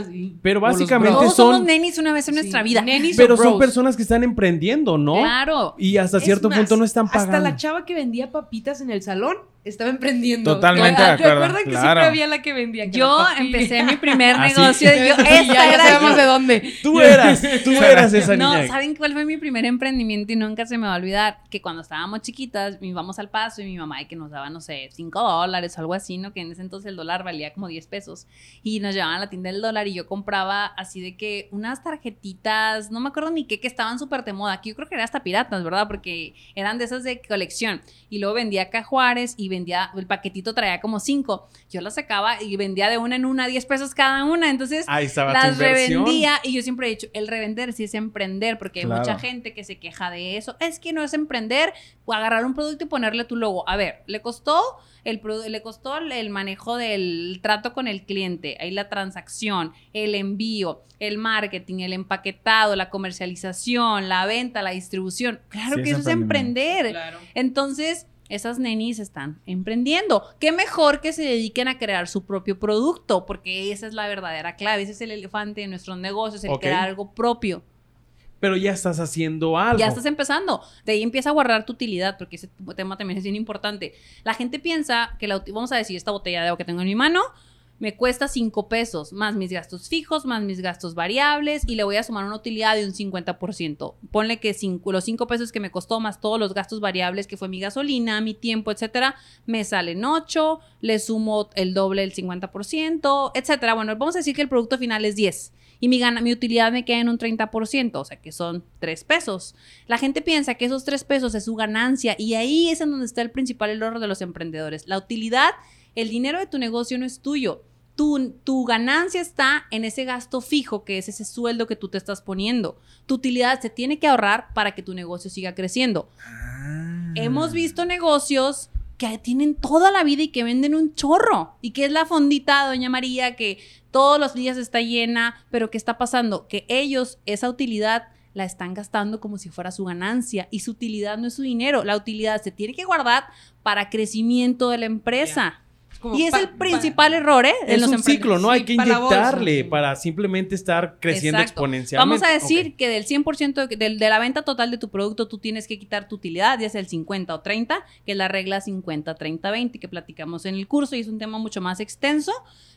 Sí. Pero básicamente. Todos somos son nenis una vez en Sí. nuestra vida. Nenis pero son personas que están emprendiendo, ¿no? Claro. Y hasta Es cierto más, punto no están pagando. Hasta la chava que vendía papitas en el salón estaba emprendiendo. Totalmente ¿Te de acuerdo, acuerdas que claro. siempre había la que vendía? que Yo empecé mi <laughs> primer Así. negocio. Yo, Sí, esta ya, ya era sabemos yo. de dónde. Tú eras, <laughs> tú eras esa No, niña. ¿saben cuál fue mi primer emprendimiento? Y nunca se me va a olvidar que cuando estábamos chiquitas, íbamos al paso y mi mamá de que nos daba, no sé, 5 dólares o algo así, ¿no? Que en ese entonces el dólar valía como 10 pesos. Y nos llevaban a la tienda del dólar y yo compraba así de que unas tarjetitas, no me acuerdo ni qué, que estaban súper de moda. Que yo creo que eran hasta piratas, ¿verdad? Porque eran de esas de colección. Y luego vendía acá Juárez y vendía, el paquetito traía como 5. Yo las sacaba y vendía de una en una 10 pesos cada una. Entonces Ahí estaba tu las revendía y yo siempre he dicho, el revender sí es emprender, porque hay mucha gente que se queja de eso. Es que no es emprender, o agarrar un producto y ponerle tu logo. A ver, le costó el le costó el- el manejo del trato con el cliente, ahí la transacción, el envío, el marketing, el empaquetado, la comercialización, la venta, la distribución. Claro Sí, que es eso es emprender. Claro. Entonces, esas nenis están emprendiendo. Qué mejor que se dediquen a crear su propio producto, porque esa es la verdadera clave. Ese es el elefante de nuestros negocios, el crear algo propio. Pero ya estás haciendo algo. Ya estás empezando. De ahí empieza a guardar tu utilidad, porque ese tema también es bien importante. La gente piensa que, la, vamos a decir, esta botella de agua que tengo en mi mano me cuesta 5 pesos, más mis gastos fijos, más mis gastos variables, y le voy a sumar una utilidad de un 50%. Ponle que los 5 pesos que me costó, más todos los gastos variables, que fue mi gasolina, mi tiempo, etcétera, me salen 8, le sumo el doble del 50%, etcétera. Bueno, vamos a decir que el producto final es 10 y mi, gana, mi utilidad me queda en un 30%, o sea que son 3 pesos. La gente piensa que esos 3 pesos es su ganancia y ahí es en donde está el principal error de los emprendedores. La utilidad, el dinero de tu negocio no es tuyo. Tu, tu ganancia está en ese gasto fijo, que es ese sueldo que tú te estás poniendo. Tu utilidad se tiene que ahorrar para que tu negocio siga creciendo. Ah. Hemos visto negocios que tienen toda la vida y que venden un chorro. Y que es la fondita, doña María, que todos los días está llena, pero ¿qué está pasando? Que ellos esa utilidad la están gastando como si fuera su ganancia y su utilidad no es su dinero. La utilidad se tiene que guardar para crecimiento de la empresa. Como Y es pa- el pa- principal error, ¿eh? en Es los un ciclo, ¿no? Sí, Hay que para inyectarle para simplemente estar creciendo Exacto. exponencialmente. Vamos a decir que del 100% de, de- de la venta total de tu producto, tú tienes que quitar tu utilidad, ya sea el 50 o 30, que es la regla 50-30-20 que platicamos en el curso y es un tema mucho más extenso.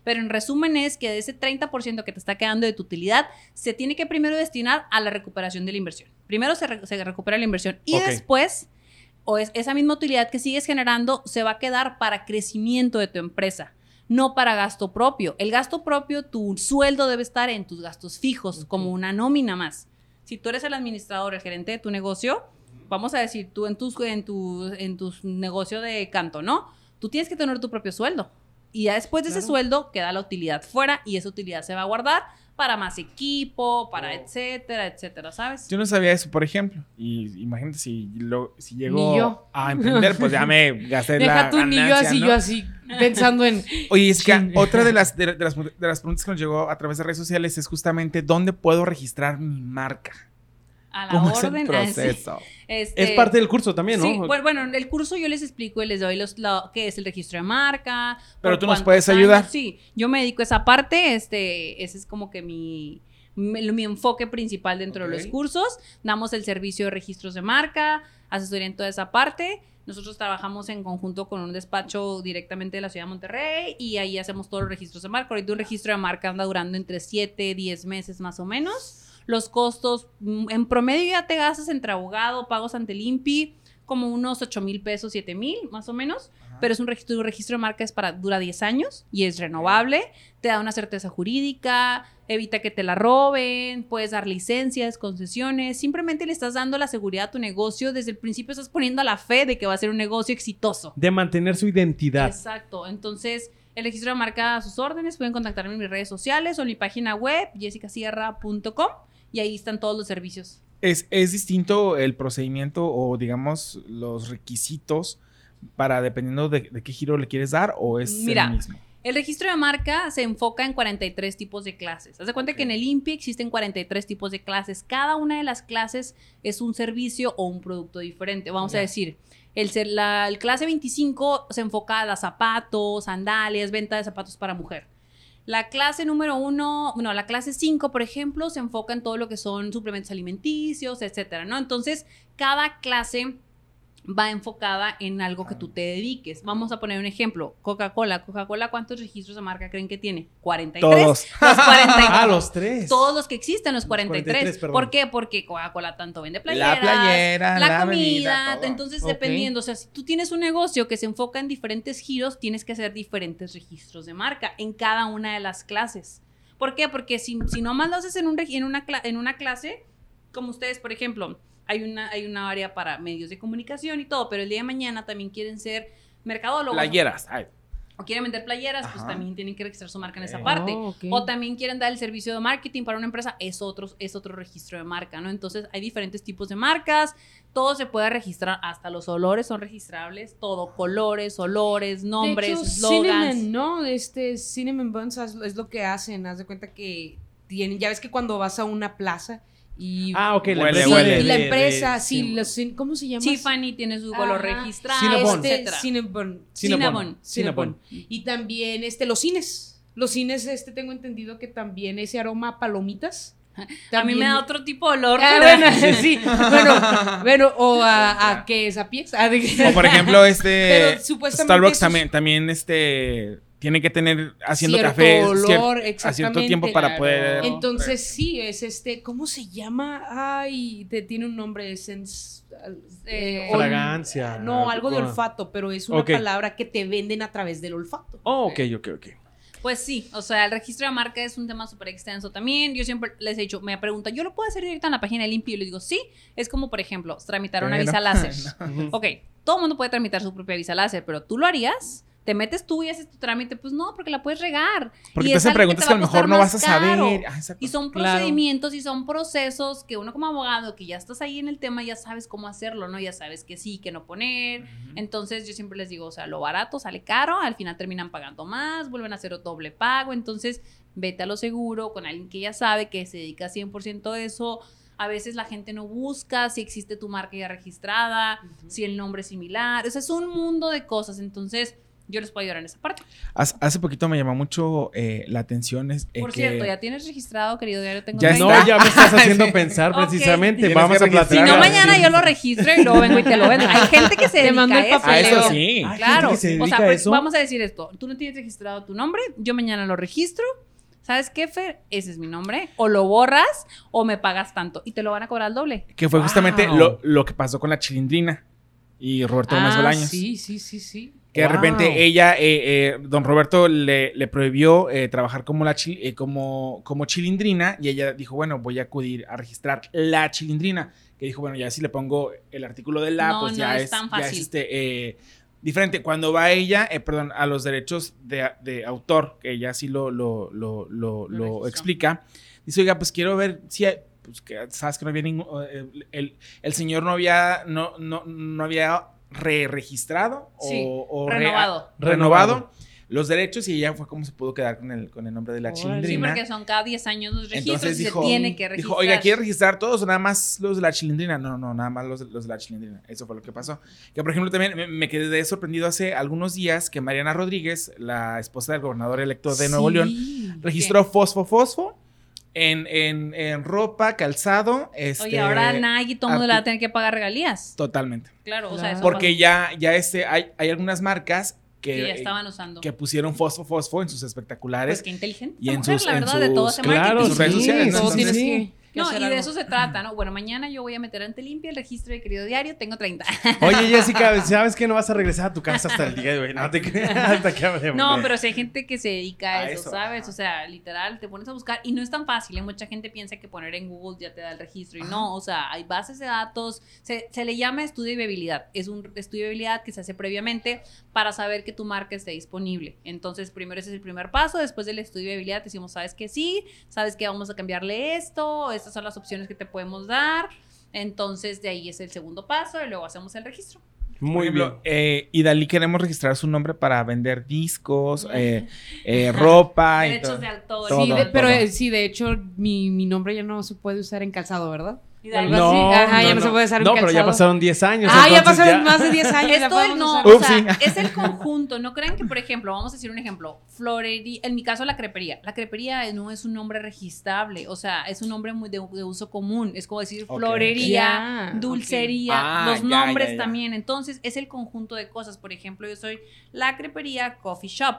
Pero en resumen es que de ese 30% que te está quedando de tu utilidad, se tiene que primero destinar a la recuperación de la inversión. Primero se, re- se recupera la inversión y después, o es, esa misma utilidad que sigues generando, se va a quedar para crecimiento de tu empresa no para gasto propio. El gasto propio, tu sueldo debe estar en tus gastos fijos, como una nómina más. Si tú eres el administrador, el gerente de tu negocio, vamos a decir, tú en tu, en tu, en tu negocio de canto, ¿no? Tú tienes que tener tu propio sueldo. Y ya después de ese sueldo queda la utilidad fuera y esa utilidad se va a guardar para más equipo, para etcétera, etcétera, ¿sabes? Yo no sabía eso, por ejemplo. Y imagínate si, lo, si llego a emprender, pues ya me gasté Deja la tú ni yo ganancia, así, ¿no? yo así, pensando en. <laughs> Oye, es que otra de las, de, de las, de las preguntas que nos llegó a través de redes sociales es justamente dónde puedo registrar mi marca. A la ¿Cómo es orden. el proceso? <laughs> Este, Es parte del curso también, ¿no? Sí, bueno, bueno, en el curso yo les explico y les doy los, lo, qué es el registro de marca. Pero tú nos puedes años. ayudar. Sí, yo me dedico a esa parte, este, ese es como que mi, mi, mi enfoque principal dentro de los cursos. Damos el servicio de registros de marca, asesoría en toda esa parte. Nosotros trabajamos en conjunto con un despacho directamente de la ciudad de Monterrey y ahí hacemos todos los registros de marca. Ahorita un registro de marca anda durando entre 7, 10 meses más o menos. Los costos, mm, en promedio ya te gastas entre abogado, pagos ante el INPI, como unos 8 mil pesos, 7 mil más o menos. Pero es un registro, un registro de marca es para, dura 10 años y es renovable, te da una certeza jurídica, evita que te la roben, puedes dar licencias, concesiones, simplemente le estás dando la seguridad a tu negocio, desde el principio estás poniendo a la fe de que va a ser un negocio exitoso. De mantener su identidad. Exacto, entonces el registro de marca a sus órdenes, pueden contactarme en mis redes sociales o en mi página web, jessicasierra.com, y ahí están todos los servicios. Es, es distinto el procedimiento o, digamos, los requisitos para dependiendo de, de qué giro le quieres dar o es Mira, el mismo. El registro de marca se enfoca en 43 tipos de clases. Haz de cuenta que en el INPI existen 43 tipos de clases. Cada una de las clases es un servicio o un producto diferente. Vamos a decir, el, la el clase 25 se enfoca a zapatos, sandalias, venta de zapatos para mujer. La clase número 1, bueno, la clase 5, por ejemplo, se enfoca en todo lo que son suplementos alimenticios, etcétera, ¿no? Entonces, cada clase va enfocada en algo que tú te dediques. Vamos a poner un ejemplo. Coca-Cola. Coca-Cola, ¿cuántos registros de marca creen que tiene? 43. Todos. Los 43. <laughs> Ah, los tres. Todos los que existen, los 43. 43, perdón. ¿Por qué? Porque Coca-Cola tanto vende playeras, La playera, la, la comida. entonces, dependiendo, o sea, si tú tienes un negocio que se enfoca en diferentes giros, tienes que hacer diferentes registros de marca en cada una de las clases. ¿Por qué? Porque si, si nomás lo haces en, un, en, una, en una clase, como ustedes, por ejemplo, hay una, hay una área para medios de comunicación y todo, pero el día de mañana también quieren ser mercadólogos Playeras. ay. o quieren vender playeras, pues también tienen que registrar su marca en esa parte. Oh. O también quieren dar el servicio de marketing para una empresa, es otro, es otro registro de marca, ¿no? Entonces hay diferentes tipos de marcas, todo se puede registrar, hasta los olores son registrables, todo, colores, olores, nombres, de hecho, slogans. Cinnamon, ¿no? Este Cinnamon Buns es es lo que hacen. Haz de cuenta que tienen. Ya ves que cuando vas a una plaza y. Ah, ok. La Huele, empresa Sí, huele. y la de- de- empresa, de- sí, los ¿cómo se llama? Tiffany tiene su color Ajá. registrado, Cinnabon. Este. Cinnabon. Cinnabon. Cinnabon. Y también este, los cines. Los cines, este, tengo entendido que también ese aroma a palomitas. A mí también- me da otro tipo de olor. Ah, bueno, <laughs> <laughs> sí. Bueno, bueno, o a, a qué es a pies. Ah, O por ejemplo, este Pero supuestamente Starbucks esos- también, también este tiene que tener haciendo Cierto café olor, cier- a cierto tiempo para Claro. poder Entonces sí, es este, ¿cómo se llama? Ay, te, tiene un nombre, sens, Eh, ol- Fragancia. No, algo de Ah. olfato, pero es una Ok. palabra que te venden a través del olfato. Oh, ok, ok, ok. Pues sí, o sea, el registro de marca es un tema súper extenso también. Yo siempre les he dicho, me preguntan, ¿yo lo puedo hacer directo en la página de Limpio? Y les digo, sí. Es como, por ejemplo, tramitar una Pero- visa láser. <laughs> Ujú. Ok, todo el mundo puede tramitar su propia visa láser, pero ¿tú lo harías? ¿Te metes tú y haces tu trámite? Pues no, porque la puedes regar. Porque Y te es hacen preguntas te que a lo mejor no vas a saber. Ah, exacto. Y son Claro. procedimientos y son procesos que uno como abogado, que ya estás ahí en el tema, ya sabes cómo hacerlo, ¿no? Ya sabes que sí, que no poner. Entonces yo siempre les digo, o sea, lo barato sale caro, al final terminan pagando más, vuelven a hacer doble pago, entonces vete a lo seguro con alguien que ya sabe que se dedica 100% a eso. A veces la gente no busca si existe tu marca ya registrada, si el nombre es similar, o sea, es un mundo de cosas, entonces yo les puedo ayudar en esa parte. Hace, hace poquito me llamó mucho eh, la atención. Es, eh, Por que- cierto, ya tienes registrado, querido diario, tengo Ya 30. No, ya me estás haciendo <laughs> pensar precisamente. Vamos a registrar. Si platicar. no, mañana sí. yo lo registro y luego vengo y te lo vendo. Hay gente que se dedica el a eso. Ah, eso sí. Hay gente Claro. que se o sea, a pues, eso. vamos a decir esto. Tú no tienes registrado tu nombre, yo mañana lo registro. ¿Sabes qué, Fer? Ese es mi nombre. O lo borras o me pagas tanto. Y te lo van a cobrar al doble. Que fue justamente lo, lo que pasó con la chilindrina y Roberto Gómez Ah, Bolaños. sí, sí, sí, sí. Que de repente ella, eh, eh, don Roberto le, le prohibió eh, trabajar como, la chi- como, como chilindrina y ella dijo, bueno, voy a acudir a registrar la chilindrina. Que dijo, bueno, ya si le pongo el artículo de la, No, pues no ya es es, tan ya es, fácil. este, diferente. Cuando va ella, eh, perdón, a los derechos de, de autor, que ella sí lo, lo, lo, lo, explica, dice, oiga, pues quiero ver si hay- pues que sabes que no había ningún, el, el- el señor no había, no, no, no había re-registrado Sí, o, o re- renovado. renovado los derechos y ella fue como se pudo quedar con el, con el nombre de la. Sí, chilindrina. porque son cada 10 años los registros Entonces y dijo, se tiene que registrar. dijo, oiga, ¿quiere registrar todos o nada más los de la chilindrina? No, no, nada más los, los de la chilindrina. Eso fue lo que pasó. Que, por ejemplo, también me, me quedé sorprendido hace algunos días que Mariana Rodríguez, la esposa del gobernador electo de Nuevo Sí. León, registró Fosfo Fosfo en, en, en ropa, calzado. Este, Oye, ahora Nike y todo el mundo le va a tener que pagar regalías. Totalmente. Claro, o sea, eso Porque pasó. ya, ya este, hay, hay algunas marcas que que, ya estaban usando. que pusieron Fosfo Fosfo en sus espectaculares. Pues qué inteligente. y en mujer, sus- la en verdad, de todo ese Claro, marketing. sus redes sí, sociales, sí. No, y de eso se trata, ¿no? Bueno, mañana yo voy a meter ante limpia el registro de querido diario, tengo 30. <laughs> Oye, Jessica, <laughs> ¿sabes que no vas a regresar a tu casa hasta el día de hoy? No te <laughs> hasta que hablemos. No, pero si hay gente que se dedica a, A eso, eso, ¿sabes? ajá. O sea, literal, te pones a buscar y no es tan fácil. ¿eh? Mucha gente piensa que poner en Google ya te da el registro y no, o sea, hay bases de datos, se, se le llama estudio de viabilidad. Es un estudio de viabilidad que se hace previamente para saber que tu marca esté disponible. Entonces, primero ese es el primer paso, después del estudio de viabilidad decimos, ¿sabes que sí? ¿Sabes que vamos a cambiarle esto? Estas son las opciones que te podemos dar. Entonces, de ahí es el segundo paso y luego hacemos el registro. Muy ejemplo, bien. eh, y Dalí queremos registrar su nombre para vender discos, <laughs> eh, eh, ropa y Derechos todo. de autor. Todo, Sí, de- pero todo. eh, sí, de hecho, mi, mi nombre ya no se puede usar en calzado, ¿verdad? Y de ahí- Algo así. Ajá, ya no se puede usar No, pero ya pasaron 10 años. Ah, ya pasaron más de 10 años. Esto no, usar. o sea, es el conjunto. No crean que, por ejemplo, vamos a decir un ejemplo, florería, en mi caso la crepería. La crepería no es un nombre registrable, o sea, es un nombre muy de, de uso común. Es como decir Ok. florería, dulcería. Ah, los ya, nombres ya, ya. también. Entonces, es el conjunto de cosas. Por ejemplo, yo soy la crepería coffee shop.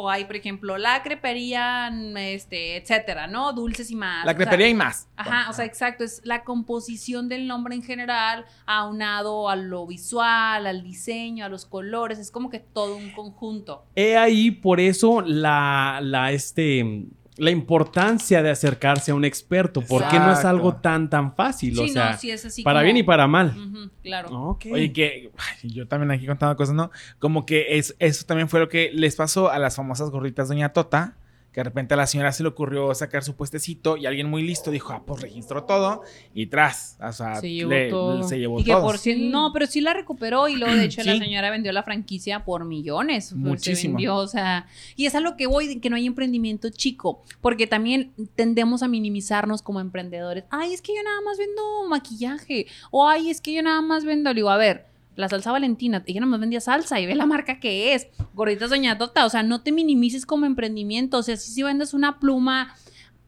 O hay, por ejemplo, la crepería, este, etcétera, ¿no? Dulces y más. La O sea, crepería y más. Ajá, o sea, exacto, es la composición del nombre en general, aunado a lo visual, al diseño, a los colores, es como que todo un conjunto. He ahí por eso la, la, este, la importancia de acercarse a un experto, porque no es Exacto. algo tan, tan fácil. o sí, sea, no, sí es así para como- bien y para mal. Claro. Ok. Oye, que ay, yo también aquí contando cosas, ¿no? Como que es, eso también fue lo que les pasó a las famosas gorritas Doña Tota, que de repente a la señora se le ocurrió sacar su puestecito y alguien muy listo dijo, ah, pues registró todo y tras, o sea, Se llevó todo. se llevó Y que por no, pero sí la recuperó y luego de hecho la señora vendió la franquicia por millones. Se Muchísimo. vendió, o sea, y es a lo que voy, de que no hay emprendimiento chico, porque también tendemos a minimizarnos como emprendedores. Ay, es que yo nada más vendo maquillaje, o ay, es que yo nada más vendo, le digo, a ver, la salsa Valentina, ella nada más vendía salsa y ve la marca que es, gorditas Doña Tota, o sea, no te minimices como emprendimiento, o sea, si, si vendes una pluma,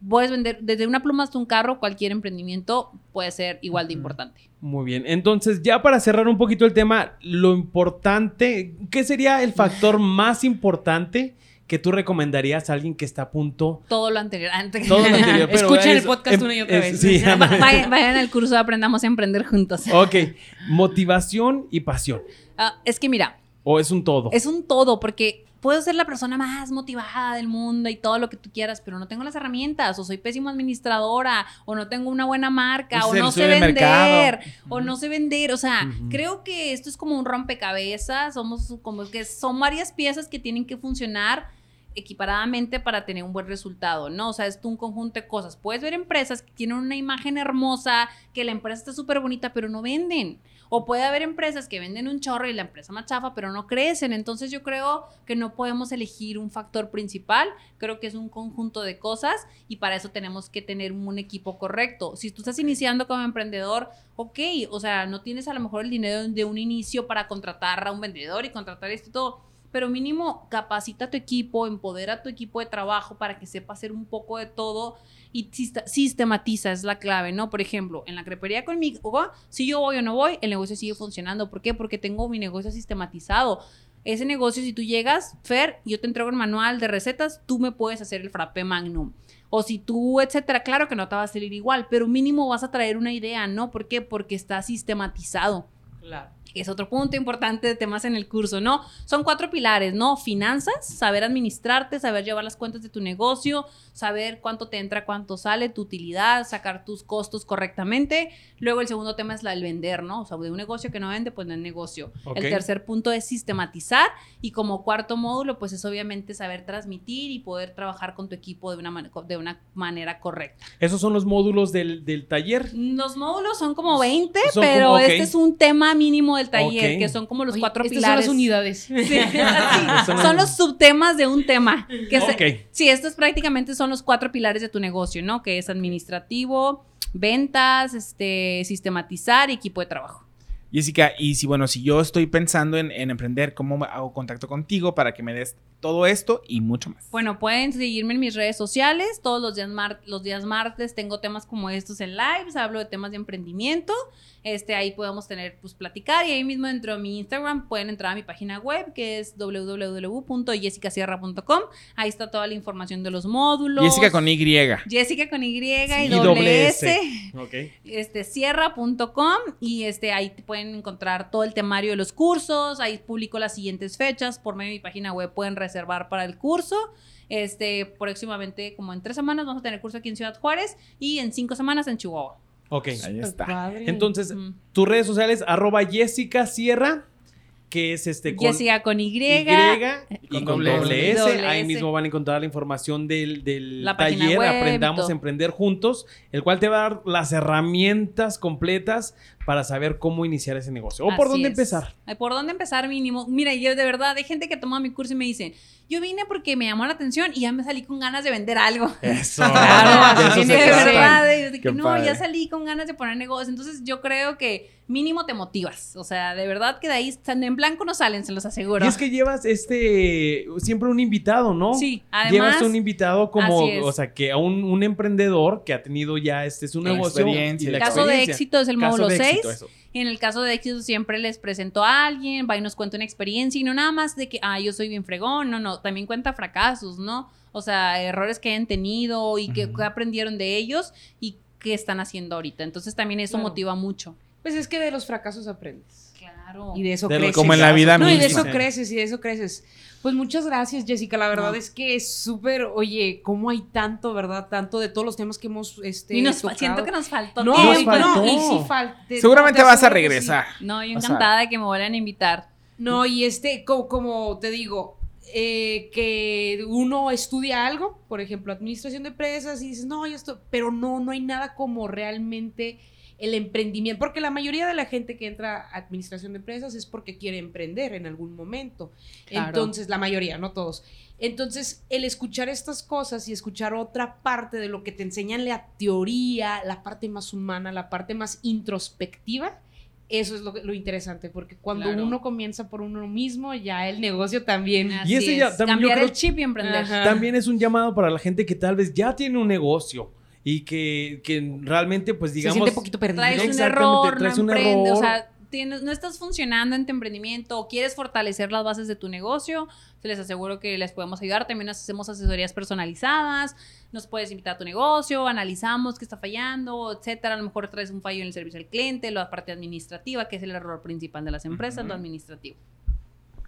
puedes vender desde una pluma hasta un carro, cualquier emprendimiento puede ser igual de importante. Muy bien. Entonces, ya para cerrar un poquito el tema, lo importante, ¿qué sería el factor más importante que tú recomendarías a alguien que está a punto? Todo lo anterior. antes- Todo lo anterior. <laughs> pero Escuchen el podcast em- una y otra es- vez. Sí, <laughs> vayan, vayan al curso Aprendamos a Emprender Juntos. Ok, motivación y pasión. Ah, es que mira, ¿O es un todo? es un todo, porque puedo ser la persona más motivada del mundo y todo lo que tú quieras, pero no tengo las herramientas, o soy pésima administradora, o no tengo una buena marca, o no sé vender, mercado. o no sé vender. O sea, creo que esto es como un rompecabezas, somos como que son varias piezas que tienen que funcionar equiparadamente para tener un buen resultado, ¿no? O sea, es un conjunto de cosas. Puedes ver empresas que tienen una imagen hermosa, que la empresa está súper bonita, pero no venden. O puede haber empresas que venden un chorro y la empresa más chafa, pero no crecen. Entonces yo creo que no podemos elegir un factor principal. Creo que es un conjunto de cosas y para eso tenemos que tener un equipo correcto. Si tú estás iniciando como emprendedor, ok, o sea, no tienes a lo mejor el dinero de un inicio para contratar a un vendedor y contratar esto y todo. Pero mínimo capacita a tu equipo, empodera a tu equipo de trabajo para que sepa hacer un poco de todo y sistematiza, es la clave, ¿no? Por ejemplo, en la crepería conmigo, si yo voy o no voy, el negocio sigue funcionando. ¿Por qué? Porque tengo mi negocio sistematizado. Ese negocio, si tú llegas, Fer, yo te entrego el manual de recetas, tú me puedes hacer el frappé magnum. O si tú, etcétera, claro que no te va a salir igual, pero mínimo vas a traer una idea, ¿no? ¿Por qué? Porque está sistematizado Claro. Es otro punto importante de temas en el curso, ¿no? Son cuatro pilares, ¿no? Finanzas, saber administrarte, saber llevar las cuentas de tu negocio, saber cuánto te entra, cuánto sale, tu utilidad, sacar tus costos correctamente. Luego el segundo tema es la del vender, ¿no? O sea, de un negocio que no vende, pues no es negocio. El tercer punto es sistematizar y como cuarto módulo, pues es obviamente saber transmitir y poder trabajar con tu equipo de una, man- de una manera correcta. Esos son los módulos del, del taller. Los módulos son como 20, Son pero como- este es un tema mínimo del taller, que son como los Oye, cuatro estas pilares. son las unidades. Sí, así. <laughs> Son- los subtemas de un tema. Que se- sí, estos prácticamente son los cuatro pilares de tu negocio, ¿no? Que es administrativo, ventas, este, sistematizar y equipo de trabajo. Jessica, y si bueno, si yo estoy pensando en, en emprender, ¿cómo hago contacto contigo para que me des todo esto y mucho más. Bueno, pueden seguirme en mis redes sociales. Todos los días, mar- los días martes tengo temas como estos en lives. Hablo de temas de emprendimiento. Este, ahí podemos tener, pues, platicar. Y ahí mismo dentro de mi Instagram pueden entrar a mi página web, que es www.jessicasierra.com. Ahí está toda la información de los módulos. Jessica con Y. Jessica con Y y, Y doble S. S. Ok. este, sierra.com y este, ahí te pueden encontrar todo el temario de los cursos, ahí publico las siguientes fechas, por medio de mi página web pueden reservar para el curso. Este, próximamente, como en tres semanas, vamos a tener curso aquí en Ciudad Juárez y en cinco semanas en Chihuahua. Ok. Ahí está. Padre. Entonces, tus redes sociales, arroba Jessica Sierra, que es este con Jessica con Y, Y y con con doble S. Ahí mismo van a encontrar la información del, del La taller web Aprendamos todo. a Emprender Juntos, el cual te va a dar las herramientas completas para saber cómo iniciar ese negocio. ¿O por Así dónde es. empezar? Ay, ¿Por dónde empezar mínimo? Mira, yo de verdad, hay gente que toma mi curso y me dice, yo vine porque me llamó la atención y ya me salí con ganas de vender algo. Eso. <laughs> Claro, de eso verdad, de, de que no, padre. ya salí con ganas de poner negocio. Entonces yo creo que mínimo te motivas. O sea, de verdad que de ahí están- en blanco no salen, se los aseguro. Y es que llevas este siempre un invitado, ¿no? Sí, además- Llevas un invitado como, o sea, que a un, un emprendedor que ha tenido ya este su negocio. experiencia, y la el caso de éxito es el módulo 6. Éxito, eso. En el caso de éxito siempre les presento a alguien, va y nos cuenta una experiencia y no nada más de que, ah, yo soy bien fregón, no, no, también cuenta fracasos, ¿no? O sea, errores que hayan tenido y que, que aprendieron de ellos y qué están haciendo ahorita. Entonces también eso Claro. motiva mucho. Pues es que de los fracasos aprendes. Claro. Y de eso De lo- creces. Como en la vida No, y de misma. eso creces, y de eso creces. Pues muchas gracias, Jessica. La verdad No. es que es súper, oye, cómo hay tanto, ¿verdad? Tanto de todos los temas que hemos este, y nos, fa- tocado. siento que nos faltó no, tiempo. y, faltó. no, y. Seguramente vas a aseguro que sí. regresar. No, yo O sea- encantada de que me vuelvan a invitar. No, y este, como, como te digo, eh, que uno estudia algo, por ejemplo, administración de empresas, y dices, no, yo esto, pero no, no hay nada como realmente el emprendimiento, porque la mayoría de la gente que entra a administración de empresas es porque quiere emprender en algún momento. Claro. Entonces, la mayoría, no todos. Entonces, el escuchar estas cosas y escuchar otra parte de lo que te enseñan la teoría, la parte más humana, la parte más introspectiva, eso es lo, interesante, porque cuando Claro. uno comienza por uno mismo, ya el negocio también. Así Y ese ya también yo cambiar creo- el chip y emprender. Ajá. También es un llamado para la gente que tal vez ya tiene un negocio y que, que realmente, pues Se digamos... siente poquito perdido. traes un error, traes no un emprendes, error. o sea, tienes- no estás funcionando en tu emprendimiento o quieres fortalecer las bases de tu negocio, se les aseguro que les podemos ayudar. También hacemos asesorías personalizadas, nos puedes invitar a tu negocio, analizamos qué está fallando, etcétera. A lo mejor traes un fallo en el servicio al cliente, la parte administrativa, que es el error principal de las empresas, lo administrativo.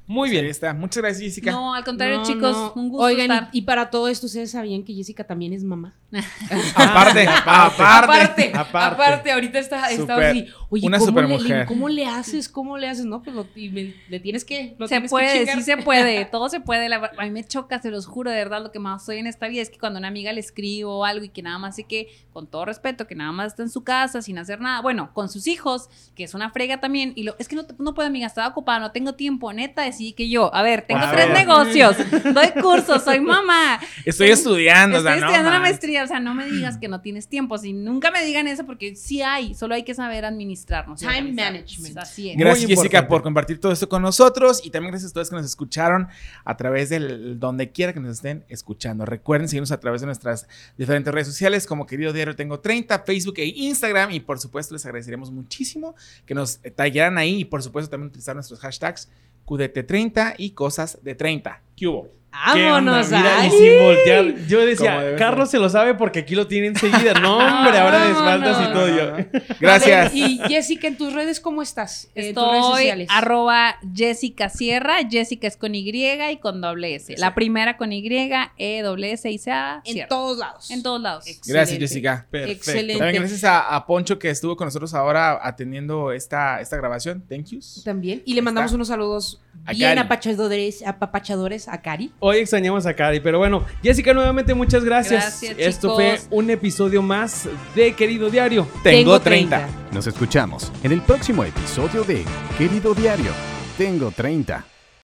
Muy Ahí bien. está. Muchas gracias, Jessica. No, al contrario, No, chicos, no. un gusto Oigan, y- estar. y, para todo esto, ¿ustedes sabían que Jessica también es mamá? <laughs> Aparte, aparte. aparte, aparte. aparte, ahorita está, está así. Oye, Una ¿cómo, le, ¿cómo le haces? ¿Cómo le haces? No, pues lo, y me- le tienes que. lo Se tienes puede, sí se puede, <laughs> todo se puede. La a mí me choca, se los juro, de verdad, lo que más soy en esta vida es que cuando a una amiga le escribo o algo y que nada más sé que, con todo respeto, que nada más está en su casa sin hacer nada, bueno, con sus hijos, que es una frega también, y lo, es que no, no puedo, amiga, estaba ocupada, no tengo tiempo, neta, decidí que yo, a ver, tengo A tres ver. <laughs> negocios, doy cursos, soy mamá, Estoy estudiando. o estoy sea, no estudiando una manches. maestría, o sea, no me digas que no tienes tiempo, si nunca me digan eso, porque sí hay, solo hay que saber administrarnos. Time management. Así es. Gracias, Muy Jessica, importante. por compartir todo esto con nosotros. Y también gracias a todos que nos escucharon a través del donde quiera que nos estén escuchando. Recuerden seguirnos a través de nuestras diferentes redes sociales, como querido diario Tengo 30, Facebook e Instagram. Y por supuesto, les agradeceríamos muchísimo que nos taggearan ahí. Y por supuesto, también utilizar nuestros hashtags QDT30 y cosas de 30. ¿Qué hubo? Vámonos ¿Qué onda? Mira, a. y sin voltear. Yo Como decía, debe Carlos se lo sabe porque aquí lo tiene enseguida. <laughs> No, hombre, ahora de espaldas y todo yo. <laughs> Gracias. Ver, y Jessica, en tus redes, ¿cómo estás? En tus redes Estoy sociales. arroba Jessica Sierra. Jessica es con Y y con doble S. La primera con Y, E, doble S y C. A, En Sierra. todos lados. En todos lados. Excelente. Gracias, Jessica. Perfecto. Excelente. También gracias a, a Poncho que estuvo con nosotros ahora atendiendo esta, esta grabación. Thank yous. También. Y le mandamos está. unos saludos A bien Cari. apapachadores, apapachadores a Cari. Hoy extrañamos a Cari, pero bueno, Jessica, nuevamente muchas gracias. Gracias, Esto chicos. fue un episodio más de Querido Diario. Tengo 30. Nos escuchamos en el próximo episodio de Querido Diario. Tengo 30.